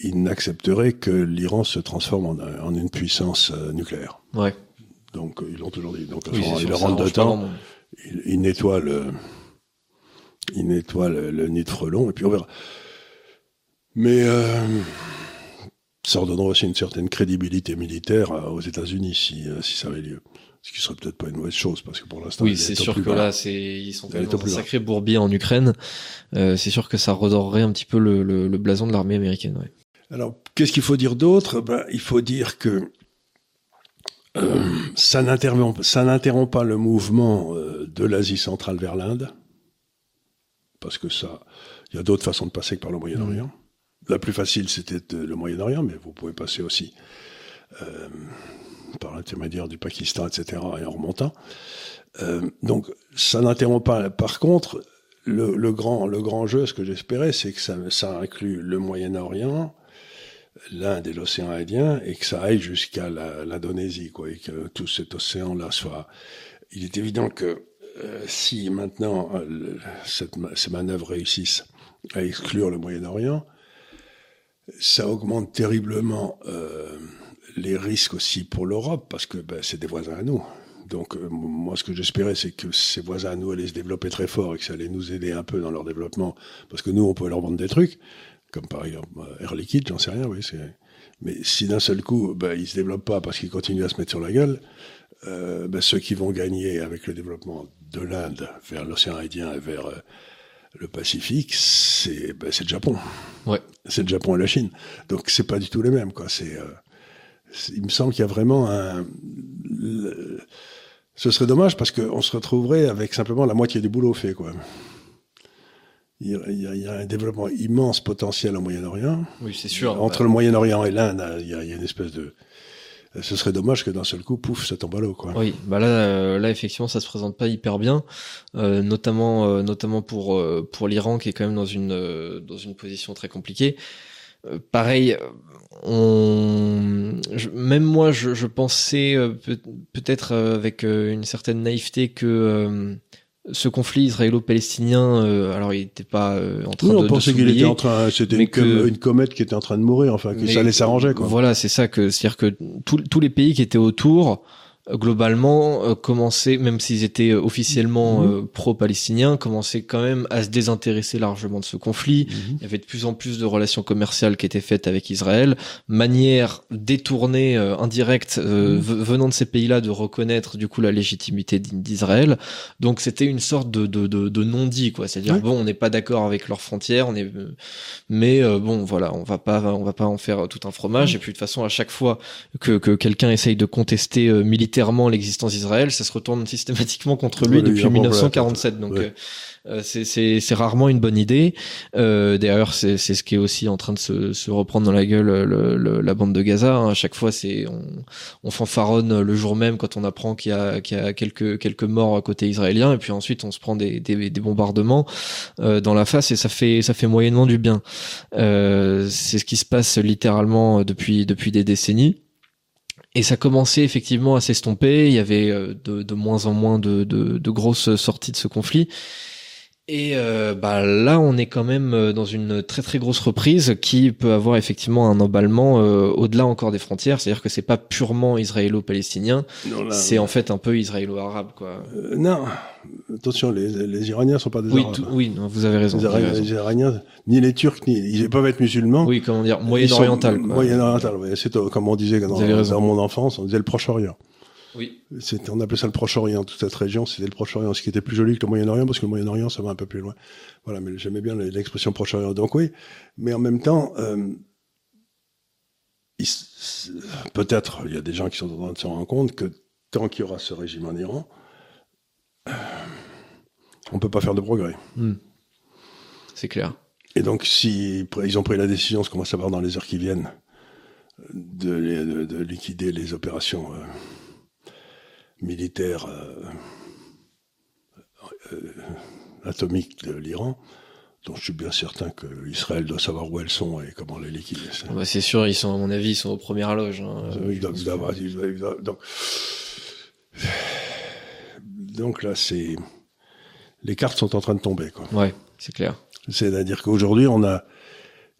il n'accepterait que l'Iran se transforme en, une puissance euh, nucléaire. Ouais. Donc euh, ils l'ont toujours dit. Donc ils le rentrent de temps, ils, nettoient le, ils nettoient le, nid de frelon et puis on verra. Mais euh, ça redonnera aussi une certaine crédibilité militaire aux États-Unis si, si ça avait lieu. Ce qui serait peut-être pas une mauvaise chose parce que pour l'instant. Oui, c'est sûr que là, c'est ils sont dans un sacré bourbier en Ukraine. Euh, c'est sûr que ça redorerait un petit peu le, le, le blason de l'armée américaine. Ouais. Alors, qu'est-ce qu'il faut dire d'autre? Ben, il faut dire que euh, ça n'interrompt pas le mouvement euh, de l'Asie centrale vers l'Inde parce que ça, il y a d'autres façons de passer que par le Moyen-Orient. la plus facile, c'était le Moyen-Orient, mais vous pouvez passer aussi par l'intermédiaire du Pakistan, etc., et en remontant. Euh, donc, ça n'interrompt pas. Par contre, le, grand, le grand jeu, ce que j'espérais, c'est que ça, ça inclut le Moyen-Orient, l'Inde et l'océan Indien, et que ça aille jusqu'à l'Indonésie, quoi, et que tout cet océan-là soit. Il est évident que euh, si maintenant euh, ces manœuvres réussissent à exclure le Moyen-Orient, ça augmente terriblement les risques aussi pour l'Europe, parce que ben, c'est des voisins à nous. Donc euh, moi, ce que j'espérais, c'est que ces voisins à nous allaient se développer très fort et que ça allait nous aider un peu dans leur développement, parce que nous, on pouvait leur vendre des trucs, comme par exemple euh, Air Liquide, j'en sais rien, oui. Mais si d'un seul coup, ben, ils se développent pas parce qu'ils continuent à se mettre sur la gueule, euh, ben, ceux qui vont gagner avec le développement de l'Inde vers l'océan Indien et vers le Pacifique, c'est ben, c'est le Japon. Ouais. C'est le Japon et la Chine. Donc c'est pas du tout les mêmes, quoi. C'est il me semble qu'il y a vraiment un. ce serait dommage parce qu'on se retrouverait avec simplement la moitié du boulot fait, quoi. Il y, a, il y, a, un développement immense potentiel au Moyen-Orient. Oui, c'est sûr. Entre le Moyen-Orient et l'Inde, il, y a une espèce de. Ce serait dommage que d'un seul coup, pouf, ça tombe à l'eau, quoi. Oui, bah là, euh, là, effectivement, ça se présente pas hyper bien, euh, notamment, euh, notamment pour pour l'Iran qui est quand même dans une dans une position très compliquée. Euh, pareil, on, même moi, je, je pensais euh, peut-être euh, avec une certaine naïveté que ce conflit israélo-palestinien, alors il n'était pas en train oui, on de, pensait qu'il était en train, c'était une, que, une, comète qui était en train de mourir, enfin que ça allait s'arranger. Voilà, c'est ça que, c'est-à-dire que tous les pays qui étaient autour globalement euh, commençaient, même s'ils étaient euh, officiellement mhm. euh, pro-palestiniens, commençaient quand même à se désintéresser largement de ce conflit. Mhm. Il y avait de plus en plus de relations commerciales qui étaient faites avec Israël, manière détournée, indirecte, mhm. venant de ces pays-là, de reconnaître du coup la légitimité d'Israël. Donc c'était une sorte de, de, de, de non-dit, quoi. C'est-à-dire bon, on n'est pas d'accord avec leurs frontières, on est, mais bon, voilà, on va pas, on va pas en faire tout un fromage. Et puis de toute façon, à chaque fois que, que quelqu'un essaye de contester militairement l'existence d'Israël, ça se retourne systématiquement contre lui depuis 1947. Donc euh, euh, c'est rarement une bonne idée. Euh, D'ailleurs, c'est ce qui est aussi en train de se, se reprendre dans la gueule le, la bande de Gaza. Hein. À chaque fois, c'est on, on fanfaronne le jour même quand on apprend qu'il y a, qu'il y a quelques quelques morts à côté israélien, et puis ensuite on se prend des, des, des bombardements euh, dans la face et ça fait ça fait moyennement du bien. Euh, c'est ce qui se passe littéralement depuis depuis des décennies. Et ça commençait effectivement à s'estomper. Il y avait euh, de, moins en moins de, grosses sorties de ce conflit. Et euh, bah là, on est quand même euh, dans une très très grosse reprise qui peut avoir effectivement un emballement euh, au-delà encore des frontières. C'est-à-dire que c'est pas purement israélo-palestinien, c'est en fait un peu israélo-arabe, quoi. Euh, non, attention, les, les Iraniens sont pas des oui, Arabes. oui, non, vous avez raison. Les, Iraniens, les Iraniens, ni les Turcs, ni ils peuvent être musulmans. Oui, comment dire, moyen-oriental. Moyen-oriental, oui. C'est comme on disait dans, dans mon enfance, on disait le Proche-Orient. Oui. On appelait ça le Proche-Orient, toute cette région, c'était le Proche-Orient, ce qui était plus joli que le Moyen-Orient, parce que le Moyen-Orient, ça va un peu plus loin. Voilà, mais j'aimais bien l'expression Proche-Orient. Donc oui, mais en même temps, euh, peut-être, il y a des gens qui sont en train de se rendre compte que tant qu'il y aura ce régime en Iran, euh, on peut pas faire de progrès. Hmm. C'est clair. Et donc, si ils ont pris la décision, ce qu'on va savoir dans les heures qui viennent, de, de, de liquider les opérations euh, militaire euh, euh, atomique de l'Iran, dont je suis bien certain que Israël doit savoir où elles sont et comment les liquider. Bah c'est sûr, ils sont, à mon avis, ils sont aux premières loges. Hein, donc, donc là, c'est les cartes sont en train de tomber. Quoi. Ouais, c'est clair. C'est-à-dire qu'aujourd'hui, on a,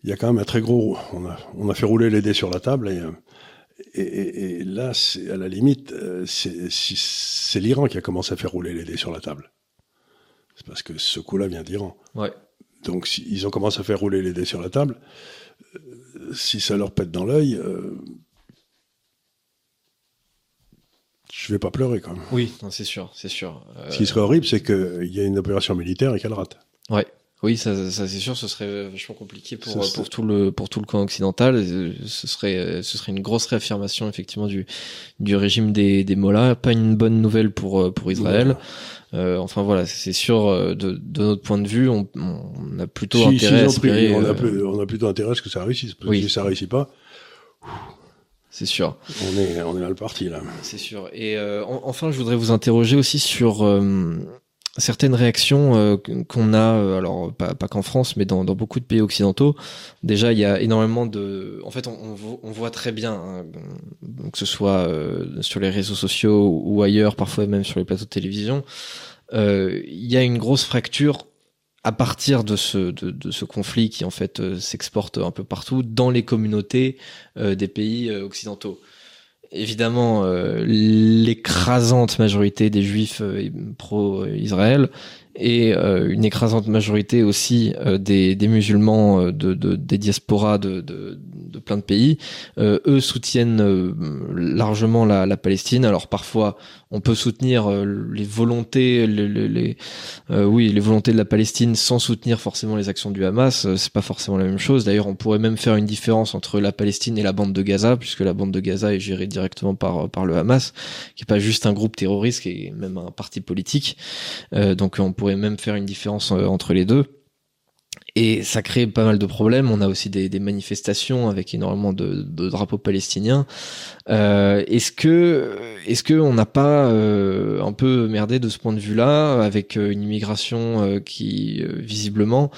il y a quand même un très gros, on a, on a fait rouler les dés sur la table et euh, et, et, et, là, c'est à la limite, euh, c'est l'Iran qui a commencé à faire rouler les dés sur la table. C'est parce que ce coup-là vient d'Iran. Ouais. Donc, si, ils ont commencé à faire rouler les dés sur la table. Euh, si ça leur pète dans l'œil, euh, je vais pas pleurer quand même. Oui, c'est sûr, c'est sûr. Euh... Ce qui serait horrible, c'est qu'il y a une opération militaire et qu'elle rate. Ouais. Oui, ça, ça c'est sûr, ce serait vachement compliqué pour, pour tout le pour tout le camp occidental. Ce serait ce serait une grosse réaffirmation effectivement du du régime des des Mollahs. Pas une bonne nouvelle pour pour Israël. Euh, enfin voilà, c'est sûr euh, de, de notre point de vue, on, on a plutôt intérêt à espérer, on, a, euh, on a plutôt intérêt à ce que ça réussisse. Parce que si ça réussit pas, c'est sûr. On est on est mal parti là. C'est sûr. Et enfin, je voudrais vous interroger aussi sur certaines réactions euh, qu'on a, euh, alors pas, pas qu'en France, mais dans, beaucoup de pays occidentaux. Déjà, il y a énormément de. En fait, on, voit très bien, hein, que ce soit euh, sur les réseaux sociaux ou ailleurs, parfois même sur les plateaux de télévision, il y a une grosse fracture à partir de ce, de ce conflit qui en fait s'exporte un peu partout dans les communautés des pays occidentaux évidemment euh, l'écrasante majorité des juifs euh, pro-Israël et euh, une écrasante majorité aussi des, musulmans de, de, des diasporas de, plein de pays, eux soutiennent largement la, la, Palestine. Alors parfois on peut soutenir euh, les volontés, les, euh, oui, les volontés de la Palestine sans soutenir forcément les actions du Hamas. Euh, c'est pas forcément la même chose. D'ailleurs, on pourrait même faire une différence entre la Palestine et la bande de Gaza, puisque la bande de Gaza est gérée directement par par le Hamas, qui est pas juste un groupe terroriste, qui est même un parti politique. donc, on pourrait même faire une différence entre les deux et ça crée pas mal de problèmes. On a aussi des, manifestations avec énormément de, drapeaux palestiniens. Euh, est-ce que, est-ce que on n'a pas euh, un peu merdé de ce point de vue-là, avec euh, une immigration qui visiblement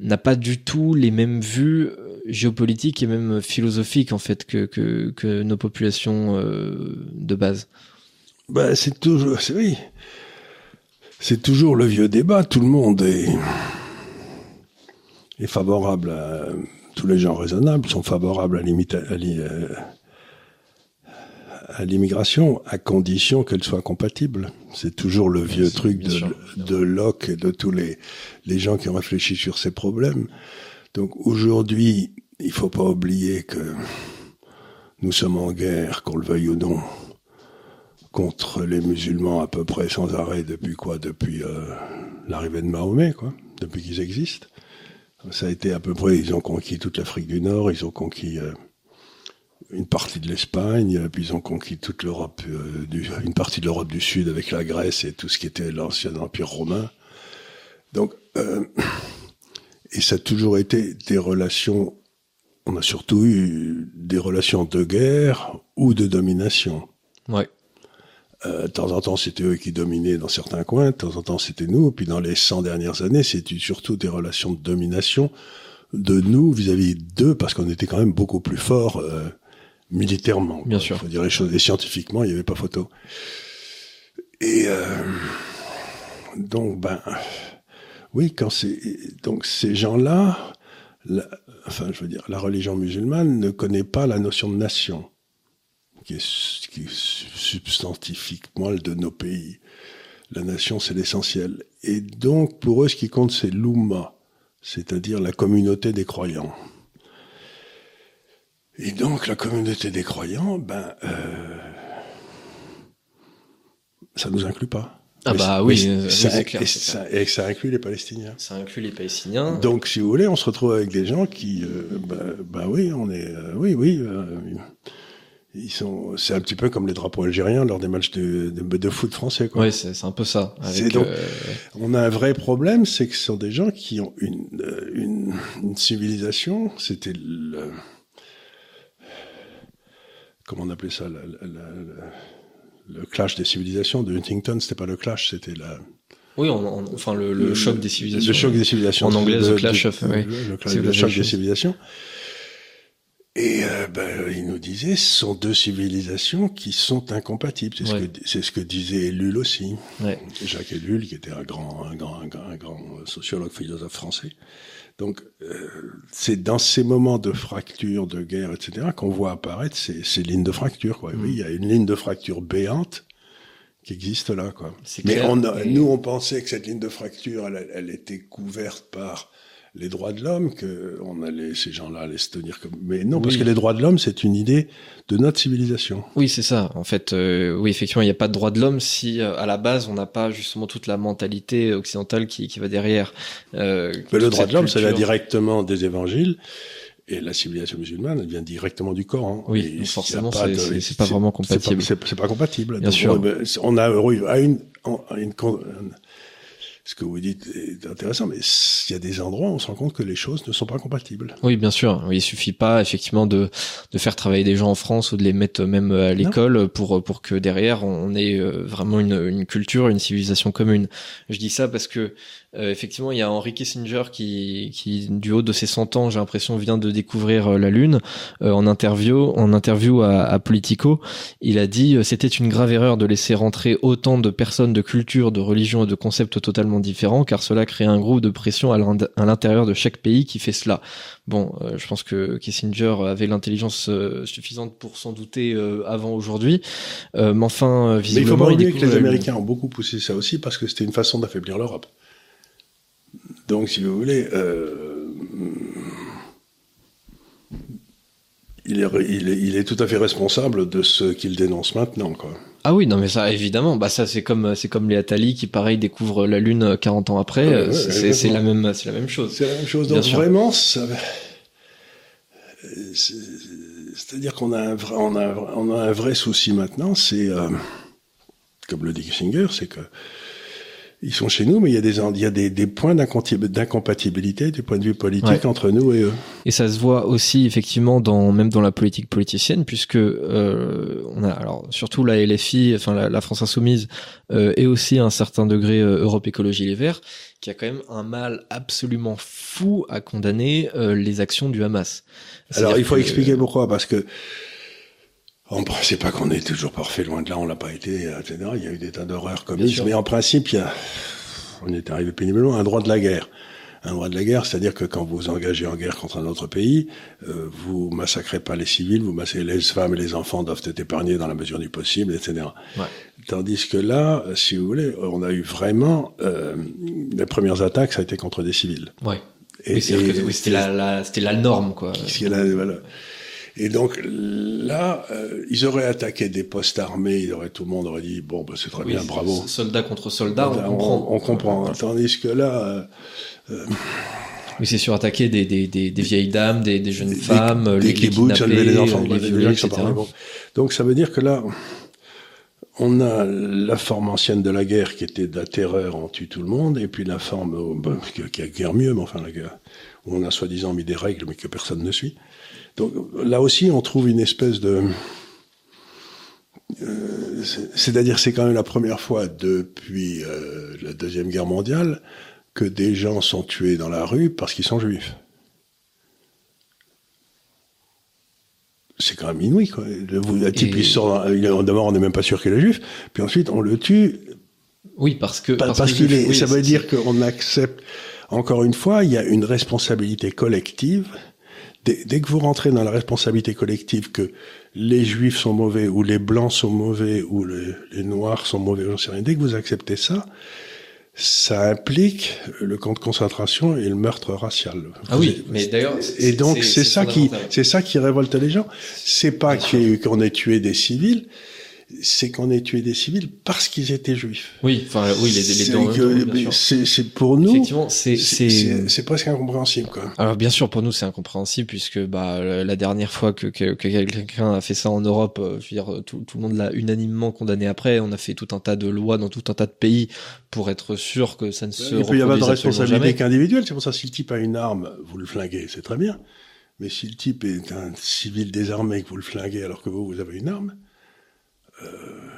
n'a pas du tout les mêmes vues géopolitiques et même philosophiques en fait que que, que nos populations de base? Bah, c'est toujours, oui, c'est toujours le vieux débat. Tout le monde est est favorable à tous les gens raisonnables sont favorables à l'immigration à condition qu'elle soit compatible. C'est toujours le vieux truc de, de Locke et de tous les, les gens qui ont réfléchi sur ces problèmes. Donc aujourd'hui, il faut pas oublier que nous sommes en guerre, qu'on le veuille ou non, contre les musulmans à peu près sans arrêt depuis quoi? Depuis euh, l'arrivée de Mahomet, quoi, depuis qu'ils existent. Ça a été à peu près, ils ont conquis toute l'Afrique du Nord, ils ont conquis euh, une partie de l'Espagne, euh, puis ils ont conquis toute l'Europe, euh, une partie de l'Europe du Sud avec la Grèce et tout ce qui était l'ancien empire romain. Donc, et ça a toujours été des relations. On a surtout eu des relations de guerre ou de domination. Ouais. Euh, de temps en temps, c'était eux qui dominaient dans certains coins, de temps en temps, c'était nous. Puis dans les 100 dernières années, c'était surtout des relations de domination de nous vis-à-vis d'eux, parce qu'on était quand même beaucoup plus forts euh, militairement. Bien sûr. Faut dire les choses. Et scientifiquement, il n'y avait pas photo. Et euh, donc, ben, oui, quand c'est donc ces gens-là, enfin, je veux dire, la religion musulmane ne connaît pas la notion de nation qui est, qui substantifiquement de nos pays. La nation, c'est l'essentiel. Et donc, pour eux, ce qui compte, c'est l'Oumma, c'est-à-dire la communauté des croyants. Et donc, la communauté des croyants, ben, euh, ça nous inclut pas. Ah bah oui, euh, ça, clair, et, ça, et, ça, inclut les Palestiniens. Ça inclut les Palestiniens. Donc, si vous voulez, on se retrouve avec des gens qui, euh, bah, bah, oui, on est, euh, oui, oui, euh, ils sont, c'est un petit peu comme les drapeaux algériens lors des matchs de, de, de foot français, quoi. Oui, c'est un peu ça. Avec, donc, euh... On a un vrai problème, c'est que ce sont des gens qui ont une, euh, une, une civilisation. C'était le, comment on appelait ça, la, la, la, le clash des civilisations de Huntington. C'était pas le clash, c'était la, oui, on, on, enfin le, le, choc des civilisations. Le choc des civilisations. En anglais, the clash of. Le, le, le choc des civilisations. Et euh, ben, il nous disait, ce sont deux civilisations qui sont incompatibles. C'est ouais. ce, ce, que disait Ellul aussi. Ouais. Jacques Ellul, qui était un grand, un grand, un grand, un grand sociologue philosophe français. Donc, euh, c'est dans ces moments de fracture, de guerre, etc., qu'on voit apparaître ces, ces, lignes de fracture. Quoi. Mm. Oui, il y a une ligne de fracture béante qui existe là. Quoi. Mais clair. on a, nous, on pensait que cette ligne de fracture, elle, elle était couverte par les droits de l'homme que on allait ces gens-là allaient se tenir comme mais non parce que les droits de l'homme c'est une idée de notre civilisation. Oui, c'est ça. En fait, euh, oui, effectivement, il n'y a pas de droits de l'homme si à la base on n'a pas justement toute la mentalité occidentale qui, qui va derrière. Euh, mais le droit de l'homme, ça vient directement des évangiles. Et la civilisation musulmane, elle vient directement du Coran. Oui, forcément, c'est pas, vraiment compatible. C'est pas, pas, compatible. Bien sûr. On a, à une, à une, ce que vous dites est intéressant, mais il y a des endroits où on se rend compte que les choses ne sont pas compatibles. Oui, bien sûr. Il suffit pas effectivement de, de faire travailler des gens en France ou de les mettre même à l'école pour pour que derrière on ait euh, vraiment une, une culture, une civilisation commune. Je dis ça parce que euh, effectivement, il y a Henry Kissinger qui, qui, du haut de ses 100 ans, j'ai l'impression, vient de découvrir euh, la Lune. Euh, en interview, en interview à, à Politico, il a dit c'était une grave erreur de laisser rentrer autant de personnes de culture, de religion et de concepts totalement différents, car cela crée un groupe de pression à l'intérieur de chaque pays qui fait cela. Bon, je pense que Kissinger avait l'intelligence suffisante pour s'en douter avant aujourd'hui, mais enfin, visiblement, mais il faut pas oublier que les Américains ont beaucoup poussé ça aussi parce que c'était une façon d'affaiblir l'Europe. Donc, si vous voulez, euh, il, est, il, est, tout à fait responsable de ce qu'il dénonce maintenant, quoi. Ah oui, non mais ça évidemment, bah ça c'est comme c'est comme les Atali qui pareil découvrent la lune 40 ans après, c'est la même c'est la même chose. C'est la même chose. Donc vraiment, c'est-à-dire qu'on a un vrai, on a, on a un vrai souci maintenant, c'est euh, comme le dit Kissinger, c'est que ils sont chez nous, mais il y a des, il y a des, des points d'incompatibilité du point de vue politique entre nous et eux. Et ça se voit aussi effectivement dans même dans la politique politicienne, puisque euh, on a alors surtout la LFI, enfin la, la France insoumise, euh, et aussi à un certain degré euh, Europe Écologie Les Verts, qui a quand même un mal absolument fou à condamner euh, les actions du Hamas. Alors il faut expliquer pourquoi, parce que on ne sait pas qu'on est toujours parfait, loin de là, on l'a pas été, etc. Il y a eu des tas d'horreurs comme ça. Mais en principe, il y a, on est arrivé péniblement à un droit de la guerre. Un droit de la guerre, c'est-à-dire que quand vous vous engagez en guerre contre un autre pays, euh, vous massacrez pas les civils, vous massacrez les femmes et les enfants doivent être épargnés dans la mesure du possible, etc. Ouais. Tandis que là, si vous voulez, on a eu vraiment euh, les premières attaques, ça a été contre des civils. Ouais. Et, c'était la, la, la norme, quoi. Voilà. Et donc là, euh, ils auraient attaqué des postes armés, ils auraient, tout le monde aurait dit bon, bah, c'est très bien, bravo. Soldat contre soldat, on, comprend. On, comprend. Tandis que là. Euh, euh, oui, c'est sur attaquer des, des, des, des, vieilles dames, des, des jeunes femmes, les, les, les, les enfants, les violés, etc. Donc ça veut dire que là, on a la forme ancienne de la guerre qui était de la terreur, on tue tout le monde, et puis la forme bah, qui a guère mieux, mais enfin la guerre, où on a soi-disant mis des règles mais que personne ne suit. Donc là aussi, on trouve une espèce de... Euh, c'est-à-dire, c'est quand même la première fois depuis euh, la Deuxième Guerre mondiale que des gens sont tués dans la rue parce qu'ils sont juifs. C'est quand même inouï, quoi. Le, type, il sort, d'abord, on n'est même pas sûr qu'il est juif, puis ensuite, on le tue. Oui, parce que. Parce, qu'il est. ça veut dire qu'on accepte. Encore une fois, il y a une responsabilité collective dès, que vous rentrez dans la responsabilité collective que les juifs sont mauvais ou les blancs sont mauvais ou les, les noirs sont mauvais, j'en sais rien, dès que vous acceptez ça, ça implique le camp de concentration et le meurtre racial. Ah oui, mais d'ailleurs. Et donc c'est ça qui, c'est ça qui révolte les gens. C'est pas qu'on ait tué des civils, c'est qu'on ait tué des civils parce qu'ils étaient juifs. Oui, enfin, oui, les, les C'est pour nous. Effectivement, c'est c'est presque incompréhensible, quoi. Alors bien sûr, pour nous, c'est incompréhensible puisque bah la dernière fois que, que, que quelqu'un a fait ça en Europe, euh, je veux dire, tout, tout le monde l'a unanimement condamné. Après, on a fait tout un tas de lois dans tout un tas de pays pour être sûr que ça ne se. Il peut y avoir de responsabilité qu'individuelle. C'est pour ça si le type a une arme, vous le flinguez, c'est très bien. Mais si le type est un civil désarmé que vous le flinguez alors que vous, vous avez une arme, Uh,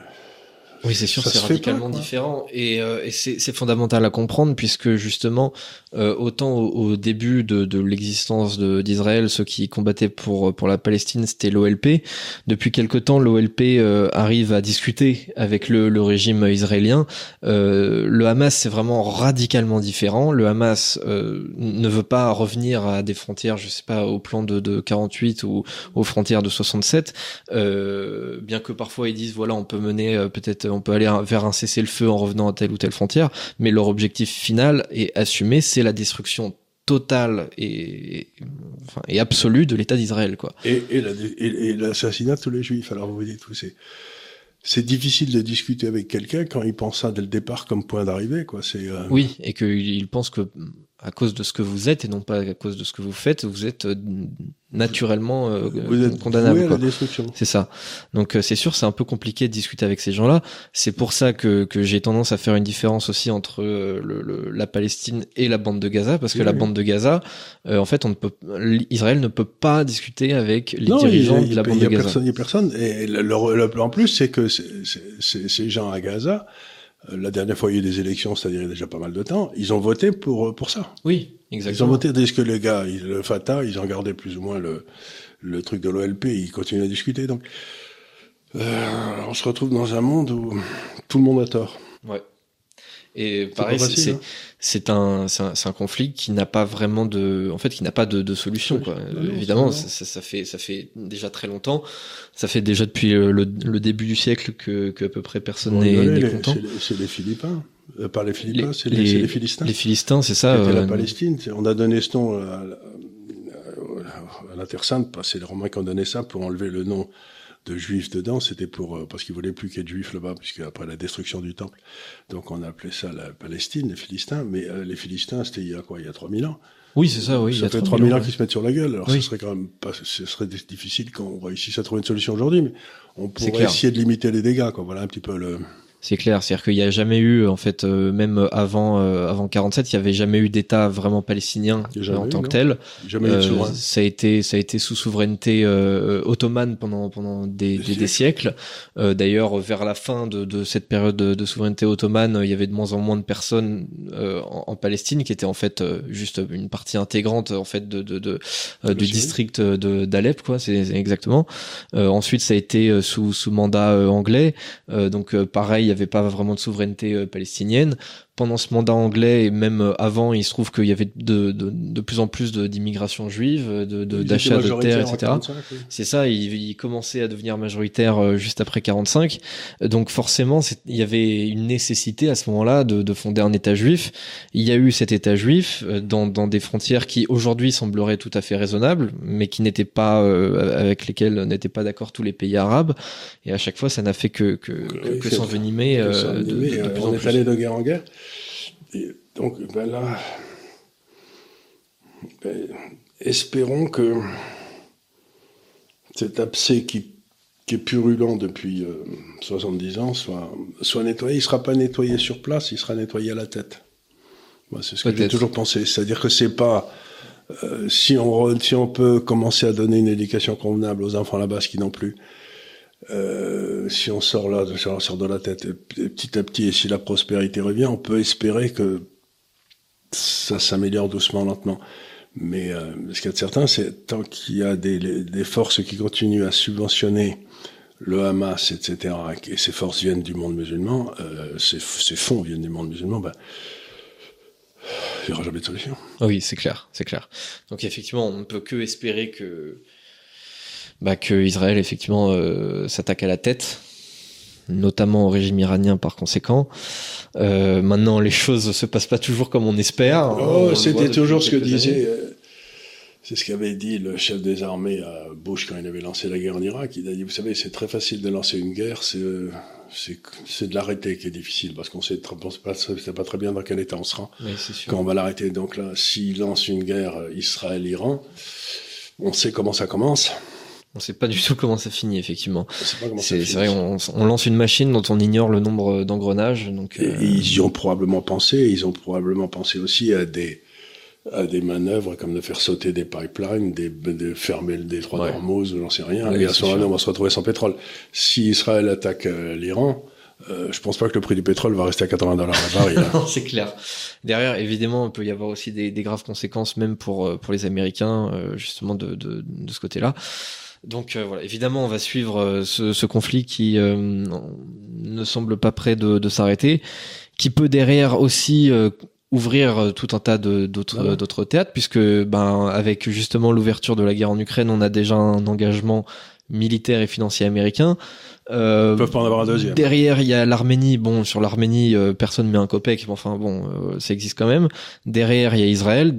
oui, c'est sûr, c'est radicalement différent et, euh, et c'est fondamental à comprendre puisque justement, euh, autant au, début de, de l'existence d'Israël, ceux qui combattaient pour pour la Palestine, c'était l'OLP. Depuis quelque temps, l'OLP euh, arrive à discuter avec le, le régime israélien. Euh, le Hamas, c'est vraiment radicalement différent. Le Hamas ne veut pas revenir à des frontières, je sais pas, au plan de, de 48 ou aux frontières de 67, bien que parfois ils disent voilà, on peut mener peut-être on peut aller vers un cessez-le-feu en revenant à telle ou telle frontière, mais leur objectif final et assumé, c'est la destruction totale et, enfin, et absolue de l'État d'Israël, quoi. Et, et l'assassinat de tous les Juifs. Alors vous vous dites, c'est c'est difficile de discuter avec quelqu'un quand il pense ça dès le départ comme point d'arrivée, quoi. C'est euh, oui, et qu'il pense que à cause de ce que vous êtes et non pas à cause de ce que vous faites, vous êtes euh, naturellement euh, vous êtes condamnable. la destruction. C'est ça. Donc euh, c'est sûr, c'est un peu compliqué de discuter avec ces gens-là. C'est pour ça que, que j'ai tendance à faire une différence aussi entre le, la Palestine et la bande de Gaza, parce que la bande de Gaza, en fait, on ne peut, Israël ne peut pas discuter avec les dirigeants de la bande de Gaza. Il y a personne. Et le, le, en plus, c'est que ces gens à Gaza euh, la dernière fois il y a eu des élections, c'est-à-dire il y a déjà pas mal de temps, ils ont voté pour euh, pour ça. Oui, exactement. Ils ont voté dès que les gars, le Fatah, ils ont gardé plus ou moins le le truc de l'OLP, ils continuent à discuter. Donc, euh, on se retrouve dans un monde où tout le monde a tort. Ouais. Et pareil, c'est hein. c'est un, un, un conflit qui n'a pas vraiment de, en fait, qui n'a pas de, de solution. Quoi. Évidemment, ça, ça, fait ça fait déjà très longtemps. Ça fait déjà depuis le, le début du siècle que, que à peu près personne n'est content. C'est les, Philippins. Euh, pas les Philippins, c'est les, les, Philistins. Les Philistins, c'est ça. C'était la euh, Palestine. On a donné ce nom à, à, la Terre Sainte, c'est les Romains qui ont donné ça pour enlever le nom de juifs dedans, c'était pour euh, parce qu'ils voulaient plus qu'il y ait de juifs là-bas, puisque après la destruction du temple, donc on a appelé ça la Palestine, les Philistins. Mais euh, les Philistins, c'était il y a quoi? Il y a 3000 ans. Oui, c'est ça, oui. Ça fait 3000 ans, ans qu'ils se mettent sur la gueule. Alors, ce serait quand même pas, ce serait difficile qu'on réussisse à trouver une solution aujourd'hui, mais on pourrait essayer de limiter les dégâts, quoi. Voilà un petit peu le. C'est clair, c'est-à-dire qu'il n'y a jamais eu, en fait, euh, même avant euh, avant 47, il n'y avait jamais eu d'État vraiment palestinien en tant que tel. Jamais eu de euh, ça a été ça a été sous souveraineté ottomane pendant pendant des, des, des siècles. D'ailleurs, vers la fin de, de cette période de, souveraineté ottomane, il y avait de moins en moins de personnes en, en, Palestine qui étaient en fait juste une partie intégrante en fait de, de, de du district de d'Alep, quoi. C'est exactement. ensuite, ça a été sous sous mandat anglais, donc pareil il n'y avait pas vraiment de souveraineté euh, palestinienne pendant ce mandat anglais et même euh, avant, il se trouve qu'il y avait de, de, de, plus en plus d'immigration juive, de d'achat de, terres, etc. C'est ça, il, il, commençait à devenir majoritaire euh, juste après 45. Donc forcément, il y avait une nécessité à ce moment-là de, de, fonder un État juif. Il y a eu cet État juif euh, dans, dans des frontières qui aujourd'hui sembleraient tout à fait raisonnables, mais qui n'étaient pas avec lesquelles n'étaient pas d'accord tous les pays arabes. Et à chaque fois, ça n'a fait que que, que, s'envenimer de, de, plus en plus. de guerre en guerre donc ben là, ben, espérons que cet abcès qui, est purulent depuis 70 euh, ans soit, soit nettoyé. Il ne sera pas nettoyé sur place, il sera nettoyé à la tête. c'est ce que j'ai toujours pensé. C'est-à-dire que c'est pas euh, si on si on peut commencer à donner une éducation convenable aux enfants là-bas, ce qui n'ont plus, euh, si on sort là, si on sort de la tête petit à petit, et si la prospérité revient, on peut espérer que ça s'améliore doucement, lentement. Mais euh, ce qu'il y a de certain, c'est tant qu'il y a des, des, forces qui continuent à subventionner le Hamas, etc., et ces forces viennent du monde musulman, euh, ces, ces, fonds viennent du monde musulman, ben, il n'y aura jamais de solution. Oui, c'est clair, c'est clair. Donc effectivement, on ne peut que espérer que bah, que Israël effectivement euh, s'attaque à la tête, notamment au régime iranien par conséquent. Euh, maintenant, les choses se passent pas toujours comme on espère. Oh, c'était toujours ce que disait. Euh, c'est ce qu'avait dit le chef des armées à Bush quand il avait lancé la guerre en Irak. Il a dit, vous savez, c'est très facile de lancer une guerre, c'est c'est de l'arrêter qui est difficile parce qu'on sait pas, pas très bien dans quel état on sera quand on va l'arrêter. Donc là, s'il lance une guerre Israël-Iran, on sait comment ça commence. On sait pas du tout comment ça finit, effectivement. C'est vrai, on, on, lance une machine dont on ignore le nombre d'engrenages. Donc, euh, ils y ont probablement pensé. Ils ont probablement pensé aussi à des à des manœuvres comme de faire sauter des pipelines, des, de fermer le détroit ouais. d'Hormuz, j'en sais rien. et à ce moment-là, on va se retrouver sans pétrole. Si Israël attaque euh, l'Iran, euh, je pense pas que le prix du pétrole va rester à 80 dollars à. Hein. c'est clair. Derrière, évidemment, il peut y avoir aussi des, des graves conséquences, même pour euh, pour les Américains, justement de, de, de ce côté-là. Donc euh, voilà, évidemment, on va suivre euh, ce, ce, conflit qui euh, ne semble pas prêt de, de s'arrêter, qui peut derrière aussi ouvrir tout un tas d'autres d'autres théâtres, puisque ben avec justement l'ouverture de la guerre en Ukraine, on a déjà un engagement militaire et financier américain. Euh, Ils peuvent pas en avoir un deuxième. Derrière, il y a l'Arménie. Bon, sur l'Arménie, euh, personne met un copec. mais Enfin, bon, euh, ça existe quand même. Derrière, il y a Israël.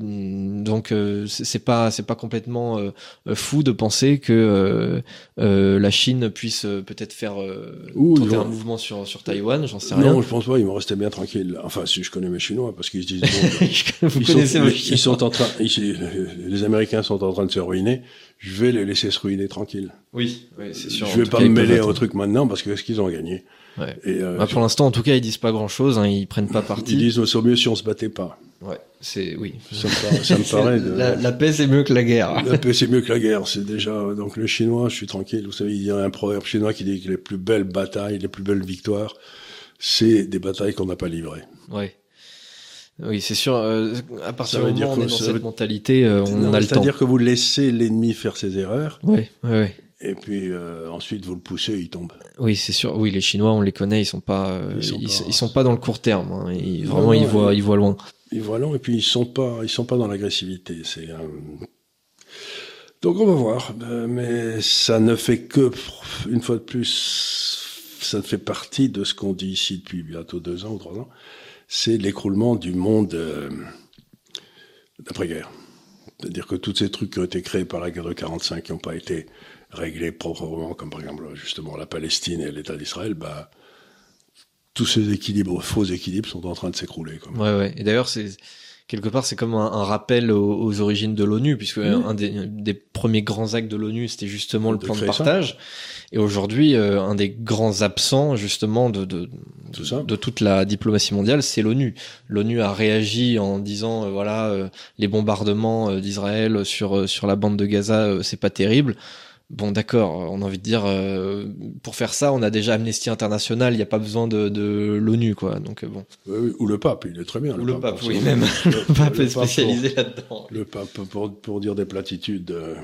Donc, euh, c'est pas, c'est pas complètement euh, fou de penser que euh, euh, la Chine puisse euh, peut-être faire euh, Ouh, tenter ils un mouvement sur sur Taïwan. J'en sais rien. Non, je pense pas, ils vont rester bien tranquilles. Enfin, si je connais mes Chinois, parce qu'ils se disent, bon, Vous ils, connaissez sont, ils Chinois. sont en train, ils- les Américains sont en train de se ruiner, je vais les laisser se ruiner tranquilles. Oui, oui, c'est sûr. je vais pas cas, me ils mêler au truc maintenant, parce que ce qu'ils ont gagné. Ouais. Et, euh, Bah, pour l'instant, en tout cas, ils disent pas grand-chose. Hein, ils prennent pas ils parti. disent, au mieux si on se battait pas. Ouais, c'est oui. Ça me paraît, ça me paraît de- La, la paix, c'est mieux que la guerre. La paix, c'est mieux que la guerre. C'est déjà, donc le chinois, je suis tranquille. Vous savez, il y a un proverbe chinois qui dit que les plus belles batailles, les plus belles victoires, c'est des batailles qu'on n'a pas livrées. Ouais. Oui, c'est sûr. euh, à partir du dire moment où on est dans cette veut- mentalité, euh, on Non, a le temps. C'est-à-dire que vous laissez l'ennemi faire ses erreurs, Ouais, ouais, ouais. et puis euh, ensuite vous le poussez, il tombe. Oui, c'est sûr. Oui, les Chinois, on les connaît. Ils sont pas. Ils sont ils, pas- ils sont pas dans le court terme. hein. Ils- vraiment, non, ils voient, ils voient loin. Ils voient long, et puis ils sont pas, ils sont pas dans l'agressivité. C'est donc on va voir, mais ça ne fait que une fois de plus, ça ne fait partie de ce qu'on dit ici depuis bientôt deux ans ou trois ans. C'est l'écroulement du monde euh, d'après-guerre. C'est-à-dire que tous ces trucs qui ont été créés par la guerre de 45 qui n'ont pas été réglés proprement, comme par exemple justement la Palestine et l'État d'Israël, bah, tous ces équilibres, faux équilibres, sont en train de s'écrouler. Ouais, ouais. Et d'ailleurs, c'est quelque part, c'est comme un, un rappel aux, aux origines de l'ONU, puisque un des, des premiers grands actes de l'ONU, c'était justement le De plan de ça. partage. Et aujourd'hui, euh, un des grands absents, justement, de, de, Tout ça. de toute la diplomatie mondiale, c'est l'ONU. L'ONU a réagi en disant, euh, voilà, euh, les bombardements d'Israël sur sur la bande de Gaza, c'est pas terrible. Bon, d'accord, on a envie de dire, euh, pour faire ça, on a déjà Amnesty International, il n'y a pas besoin de, de l'ONU, quoi. Donc, euh, bon. Oui, oui, ou le pape, il est très bien. Ou le pape, oui, même. Le pape est spécialisé là-dedans. Le pape, pour, pour dire des platitudes. euh,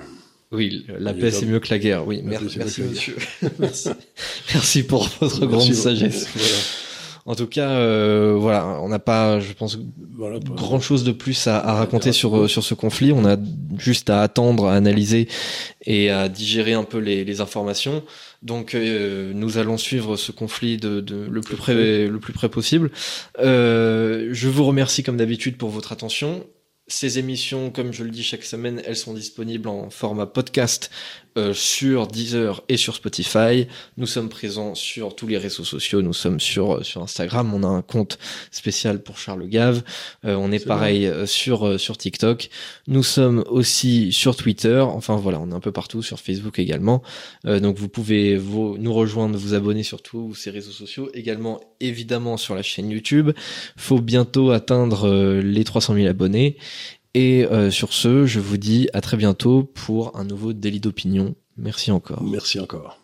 Oui, la paix est c'est mieux que la guerre. Oui, La merci, merci monsieur. merci. Merci pour votre merci grande sagesse. Voilà. En tout cas, euh, voilà, on n'a pas, je pense, Voilà, pas- grand chose de plus à, à raconter sur euh, sur ce conflit. On a juste à attendre, à analyser et à digérer un peu les, les informations. Donc, euh, nous allons suivre ce conflit de, de le plus près le plus près possible. Euh, je vous remercie comme d'habitude pour votre attention. Ces émissions, comme je le dis chaque semaine, elles sont disponibles en format podcast euh, sur Deezer et sur Spotify. Nous sommes présents sur tous les réseaux sociaux. Nous sommes sur sur Instagram. On a un compte spécial pour Charles Gave. Euh, on est, pareil euh, sur euh, sur TikTok. Nous sommes aussi sur Twitter. Enfin voilà, on est un peu partout sur Facebook également. Euh, donc vous pouvez vous, nous rejoindre, vous abonner sur tous ces réseaux sociaux. Également évidemment sur la chaîne YouTube. Faut bientôt atteindre euh, les 300 000 abonnés. Et euh, sur ce, je vous dis à très bientôt pour un nouveau délit d'opinion. Merci encore. Merci encore.